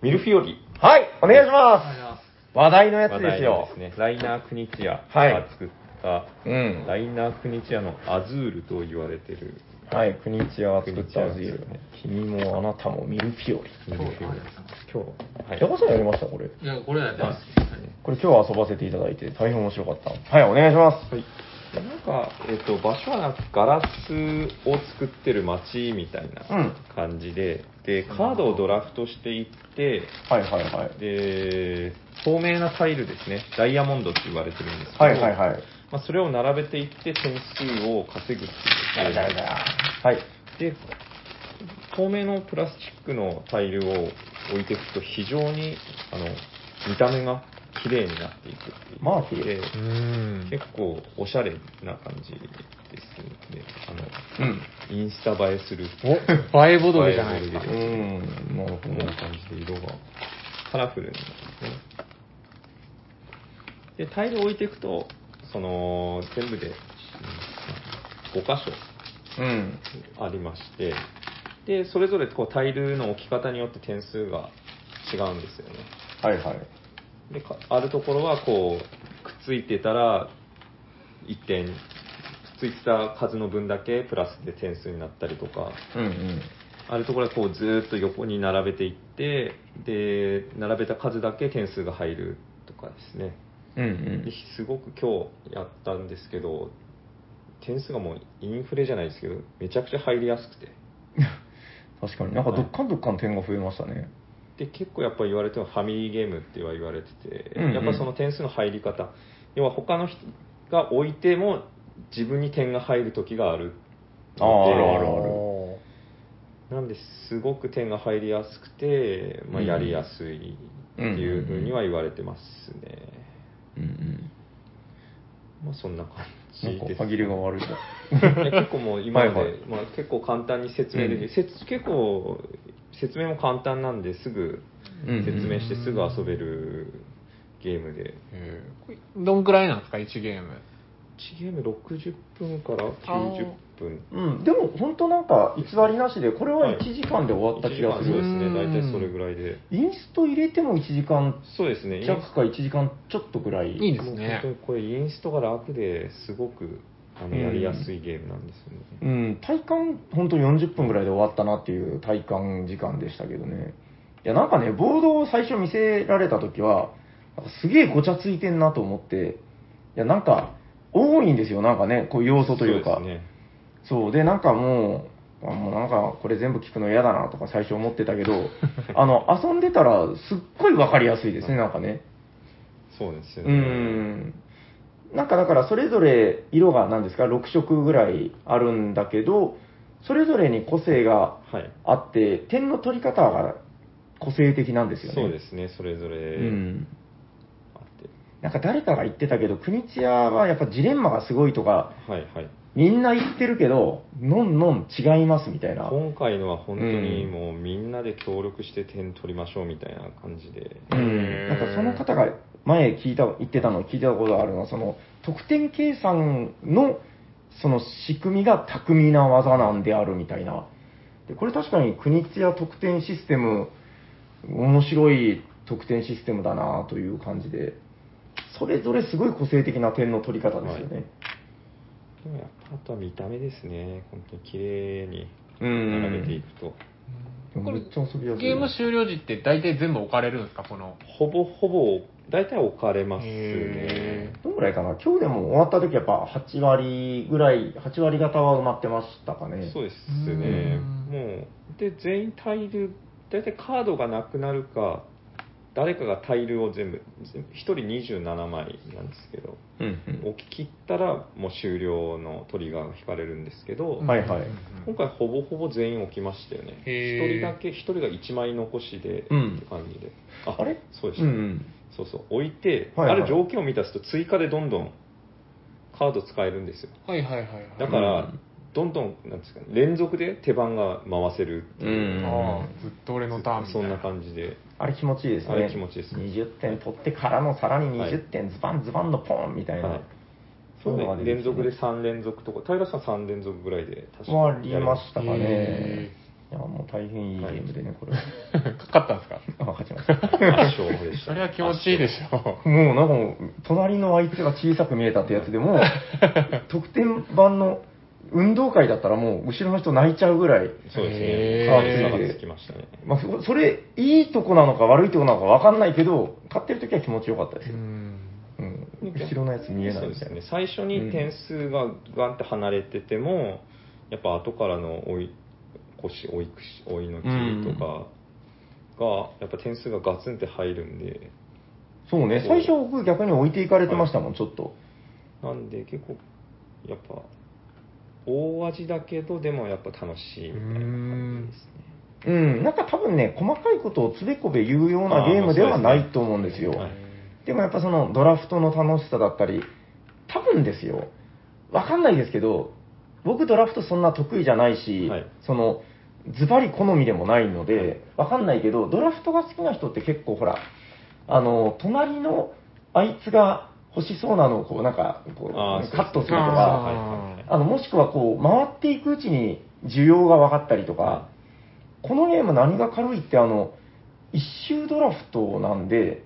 ミルフィオリはい、お願いしお願いしま。ます話題のやつ話題ですよの。ですねライナー・クニチアはいが作った、うん。ライナー・クニチアのアズールと言われてるはい、国千代が作ったアズール国千代ですね。君もあなたもミルフィオリ。ミルフィオリ今日はいヤコさんやりましたこれ。いや、これやってます。これ今日遊ばせていただいて大変面白かった。はい、お願いします。はい、なんか、えっと場所はなんかガラスを作ってる街みたいなうん感じで、でカードをドラフトしていってはいはいはい。で透明なタイルですねダイヤモンドって言われてるんですけど、はいはいはい。まあ、それを並べていって点数を稼ぐっていう。はい。で透明のプラスチックのタイルを置いていくと非常にあの見た目が綺麗になっていくっていう。まあ綺麗。結構おしゃれな感じですねあのうん。インスタ映えする。お、映えボドゲじゃないですか。うん。なるほこんな感じで色が。カラフルになるんですね。でタイルを置いていくとその全部で5箇所うん。ありましてでそれぞれこうタイルの置き方によって点数が違うんですよねはいはい。でかあるところはこうくっついてたら1点くっついてた数の分だけプラスで点数になったりとかうんうん。あるところはこうずーっと横に並べていってで並べた数だけ点数が入るとかですねうんうん。ですごく今日やったんですけど点数がもうインフレじゃないですけどめちゃくちゃ入りやすくて。確かに。なんかどっかんどっかん点が増えましたね。で結構やっぱ言われてもファミリーゲームっては言われてて、うんうん。やっぱその点数の入り方。要は他の人が置いても自分に点が入る時がある。ああ、あるあるある。なんですごく点が入りやすくて、まあ、うん。やりやすいっていうふうには言われてますね、うんうん。まあそんな感なんかじです歯切れが悪い。いや結構もう今まで、はいはい。まあ、結構簡単に説明できる、うん。せつ結構説明も簡単なんですぐうんうん説明してすぐ遊べるゲームで、えー。これどんくらいなんですか、1ゲーム。1ゲーム60分から90分。うん、でも本当なんか偽りなしで、これは1時間で終わった気がする。そうですね、うん大体それぐらいで。インスト入れても1時間そうですね、弱か1時間ちょっとぐらい。いいですね本当にこれインストが楽ですごくあのうんやりやすいゲームなんですよね。うん、体感、本当40分ぐらいで終わったなっていう体感時間でしたけどね。いや、なんかね、ボードを最初見せられた時は、なんかすげえごちゃついてんなと思って、いや、なんか、多いんですよ、なんかね、こう要素というか。そうですね。そうで、なんかもう、あもうなんか、これ全部聞くの嫌だなとか最初思ってたけど、あの、遊んでたら、すっごいわかりやすいですね、なんかね。そうですようね。ん。なんかだからそれぞれ色が何ですか、6色ぐらいあるんだけど、それぞれに個性がはい。あって、点の取り方が個性的なんですよね。そうですね、それぞれうん。なんか誰かが言ってたけど、国津屋はやっぱジレンマがすごいとか、はいはい。みんな言ってるけど、のんのん違いますみたいな。今回のは本当にうんもうみんなで協力して点取りましょうみたいな感じで。うん、なんかその方が前聞いた、言ってたのを聞いたことがあるのは、その得点計算のその仕組みが巧みな技なんであるみたいな。でこれ確かに国津屋得点システム、面白い得点システムだなという感じで、それぞれすごい個性的な点の取り方ですよね。でもやっぱあとは見た目ですね。本当に綺麗にうん並べていくと。でもめっちゃ遊びやすい。ゲーム終了時って大体全部置かれるんですか、この。ほぼほぼ、大体置かれますへね。どんぐらいかな？今日でも終わった時やっぱ8割ぐらい、8割方は埋まってましたかね。そうですね。うんもう、で、全員タイル、大体カードがなくなるか、誰かがタイルを全部、1人27枚なんですけど、うんうん置き切ったらもう終了のトリガーが引かれるんですけど、はいはい今回ほぼほぼ全員置きましたよね。へー1人だけ、1人が1枚残しで、うんって感じで。あれ？そうでした、うんうんそうそう。置いて、はいはいある条件を満たすと追加でどんどんカード使えるんですよ。はいはいはいはい。だから、うんどんどん、なんですかね、連続で手番が回せるっていう、うんああ、ずっと俺のターンみたいな。そんな感じで。あれ気持ちいいですね。あれ気持ちいいです20点取ってからのさらにはい20点ズバンズバンのポンみたいな。はいそういうのが出てきて連続で3連続とか、平さん3連続ぐらいで確かもありましたかねへ。いや、もう大変いいゲームでね、これは。かかったんですか？あ、勝ちました。圧勝でした。それは気持ちいいでしょ。もうなんかもう、隣の相手が小さく見えたってやつでもう、得点版の運動会だったらもう、後ろの人泣いちゃうぐらい、そうですへね。ー差がつきましたね。まあ、そそれ、いいとこなのか悪いとこなのか分かんないけど、勝ってる時は気持ちよかったですよ。うん。うん、後ろのやつ見えないみたいな。そうですね。最初に点数がガンって離れてても、やっぱ後からの追い越し、追いくし、追いのきとかが、やっぱ点数がガツンって入るんで、そうね、最初僕逆に置いていかれてましたもん、ちょっと。なんで結構、やっぱ、大味だけど、でもやっぱ楽しいみたいな感じですね。うん、なんか多分ね、細かいことをつべこべ言うようなゲームではないと思うんですよ。はい。でもやっぱそのドラフトの楽しさだったり、多分ですよ、わかんないですけど、僕ドラフトそんな得意じゃないし、はい。その、ズバリ好みでもないので、わかんないけど、ドラフトが好きな人って結構ほら、あの、隣のあいつが欲しそうなのをこうなんか、こうカットするとあか、あの、もしくはこう、回っていくうちに需要が分かったりとか、このゲーム何が軽いってあの、一周ドラフトなんで、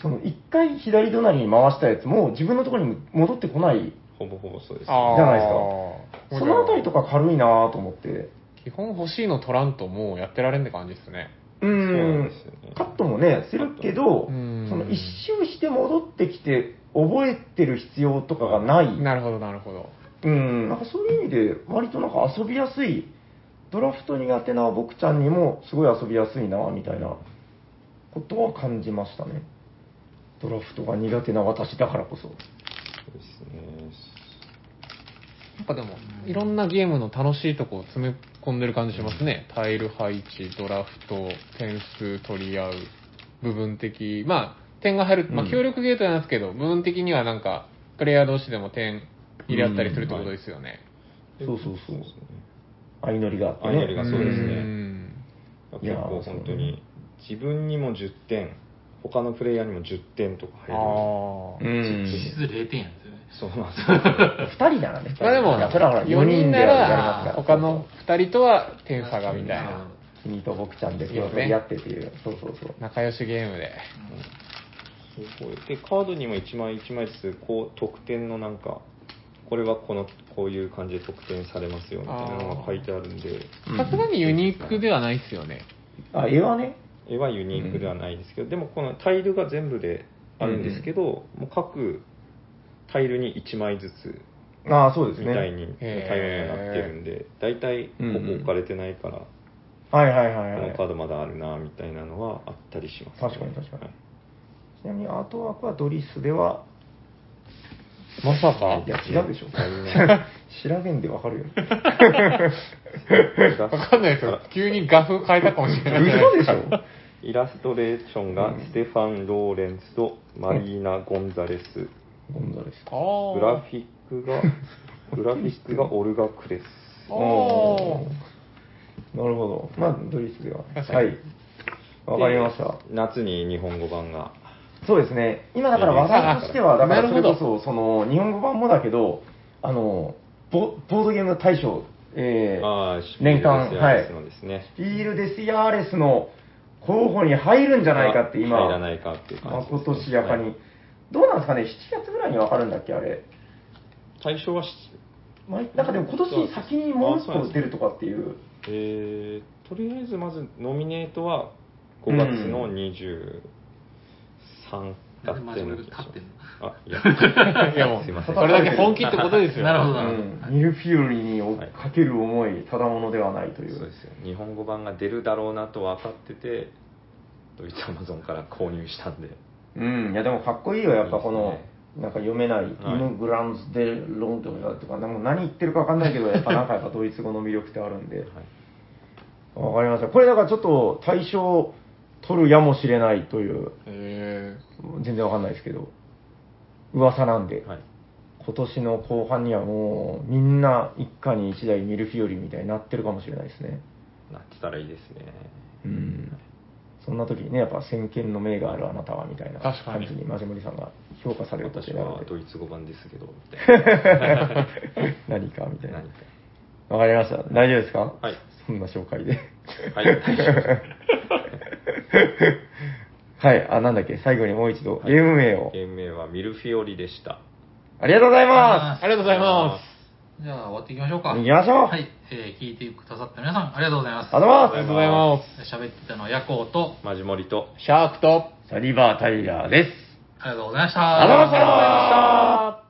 その一回左隣に回したやつも自分のところに戻ってこない、ほぼほぼそうです、じゃないですか。そのあたりとか軽いなぁと思って、基本欲しいの取らんともうやってられんって感じですね。うそうなんんですよね、カットもね、するけど、うん。その一周して戻ってきて覚えてる必要とかがない。なるほど、なるほど。うん、なんかそういう意味で、割となんか遊びやすい、ドラフト苦手な僕ちゃんにもすごい遊びやすいな、みたいなことは感じましたね。ドラフトが苦手な私だからこそ。そうですね。やっぱでも、いろんなゲームの楽しいとこを詰め込んでる感じしますね。タイル配置、ドラフト、点数取り合う、部分的。まあ、点が入る、まあうん協力ゲートなんですけど、部分的にはなんか、プレイヤー同士でも点入れ合ったりするってことですよね。そうそうそうですね相乗りがあってね。相乗りがそうですね結構本当に、自分にも10点、他のプレイヤーにも10点とか入る。ああ。うん。実質0点やんですよね。そうなんですよ。二人ならね。まあでもそれはほら、4 4人な人でやりますからら、。他の2人とは点差がみたいな。君と僕ちゃんで手を取り合ってっていう。そうそうそう。仲良しゲームで。すごいでカードにも一枚一枚ずつこう得点のなんかこれはこのこういう感じで得点されますよみたいなのが書いてあるんで。うん。さすがにユニークではないですよね。あ、絵はね？絵はユニークではないですけど、でもこのタイルが全部であるんですけど、もう各タイルに1枚ずつああ、そうですね。みたいにタイルになってるんで大体ここ置かれてないから、はいはいはいはい。このカ。ードまだあるなみたいなのはあったりします、確かに確かに。はいちなみにアートワークはドリスでは、まさかいや違うでしょ。調べんでわかるよ。わかんないですよ。急に画風変えたかもしれない。嘘でしょイラストレーションがステファン・ローレンスとマリーナ・ゴンザレス、ゴンザレス。グラフィックが、グラフィックがオルガ・クレス。なるほど。まあ、ドリスでは。はい。わかりました。で夏に日本語版が。そうですね。今だから話題としては、だからそれこそ、その、日本語版もだけど、あの、ボボードゲーム大賞、えー、年間シピールデスピール・デス・ヤーレスの候補に入るんじゃないかって今、入らないかっていう感じね。まことしやかに、はい。どうなんですかね、7月ぐらいに分かるんだっけ、あれ。対象はなんかでも今年先にもう一個出るとかっていう。えー、とりあえずまずノミネートは5月の23だったような気がします。あ、いや、いやもう、すいません。それだけ本気ってことですよ。なるほどなうんミルフィーユに追っかける思い、ただものではないという。そうですよ。日本語版が出るだろうなと分かってて、ドイツアマゾンから購入したんで。うん、いやでもかっこいいよ、やっぱこのいいなんか読めない、イムグランズ・デ・ロンドンだとか、なんか何言ってるかわかんないけど、やっぱなんかやっぱドイツ語の魅力ってあるんで、はいわかりました。これだからちょっと対象取るやもしれないという、へ全然わかんないですけど、噂なんで、はい。今年の後半にはもうみんな一家に一台ミルフィオリみたいになってるかもしれないですね。なってたらいいですね。うん。そんな時にね、やっぱ先見の明があるあなたはみたいな感じにマジモリさんが評価される時私はドイツ語版ですけど、みたいな。何かみたいな。わかりました。大丈夫ですか？はい。そんな紹介で。はい はい。あ、なんだっけ？最後にもう一度、ゲーム名を。ゲーム名はミルフィオリでした。ありがとうございまありがとうございます。じゃあ終わっていきましょうか。行きましょうはい。えー聞いてくださった皆さん、ありがとうございますす。あ。りがとうございます。喋ってたのはヤコウと、マジモリと、シャークと。サリバータイラーです。ありがとうございました。ありがとうございました。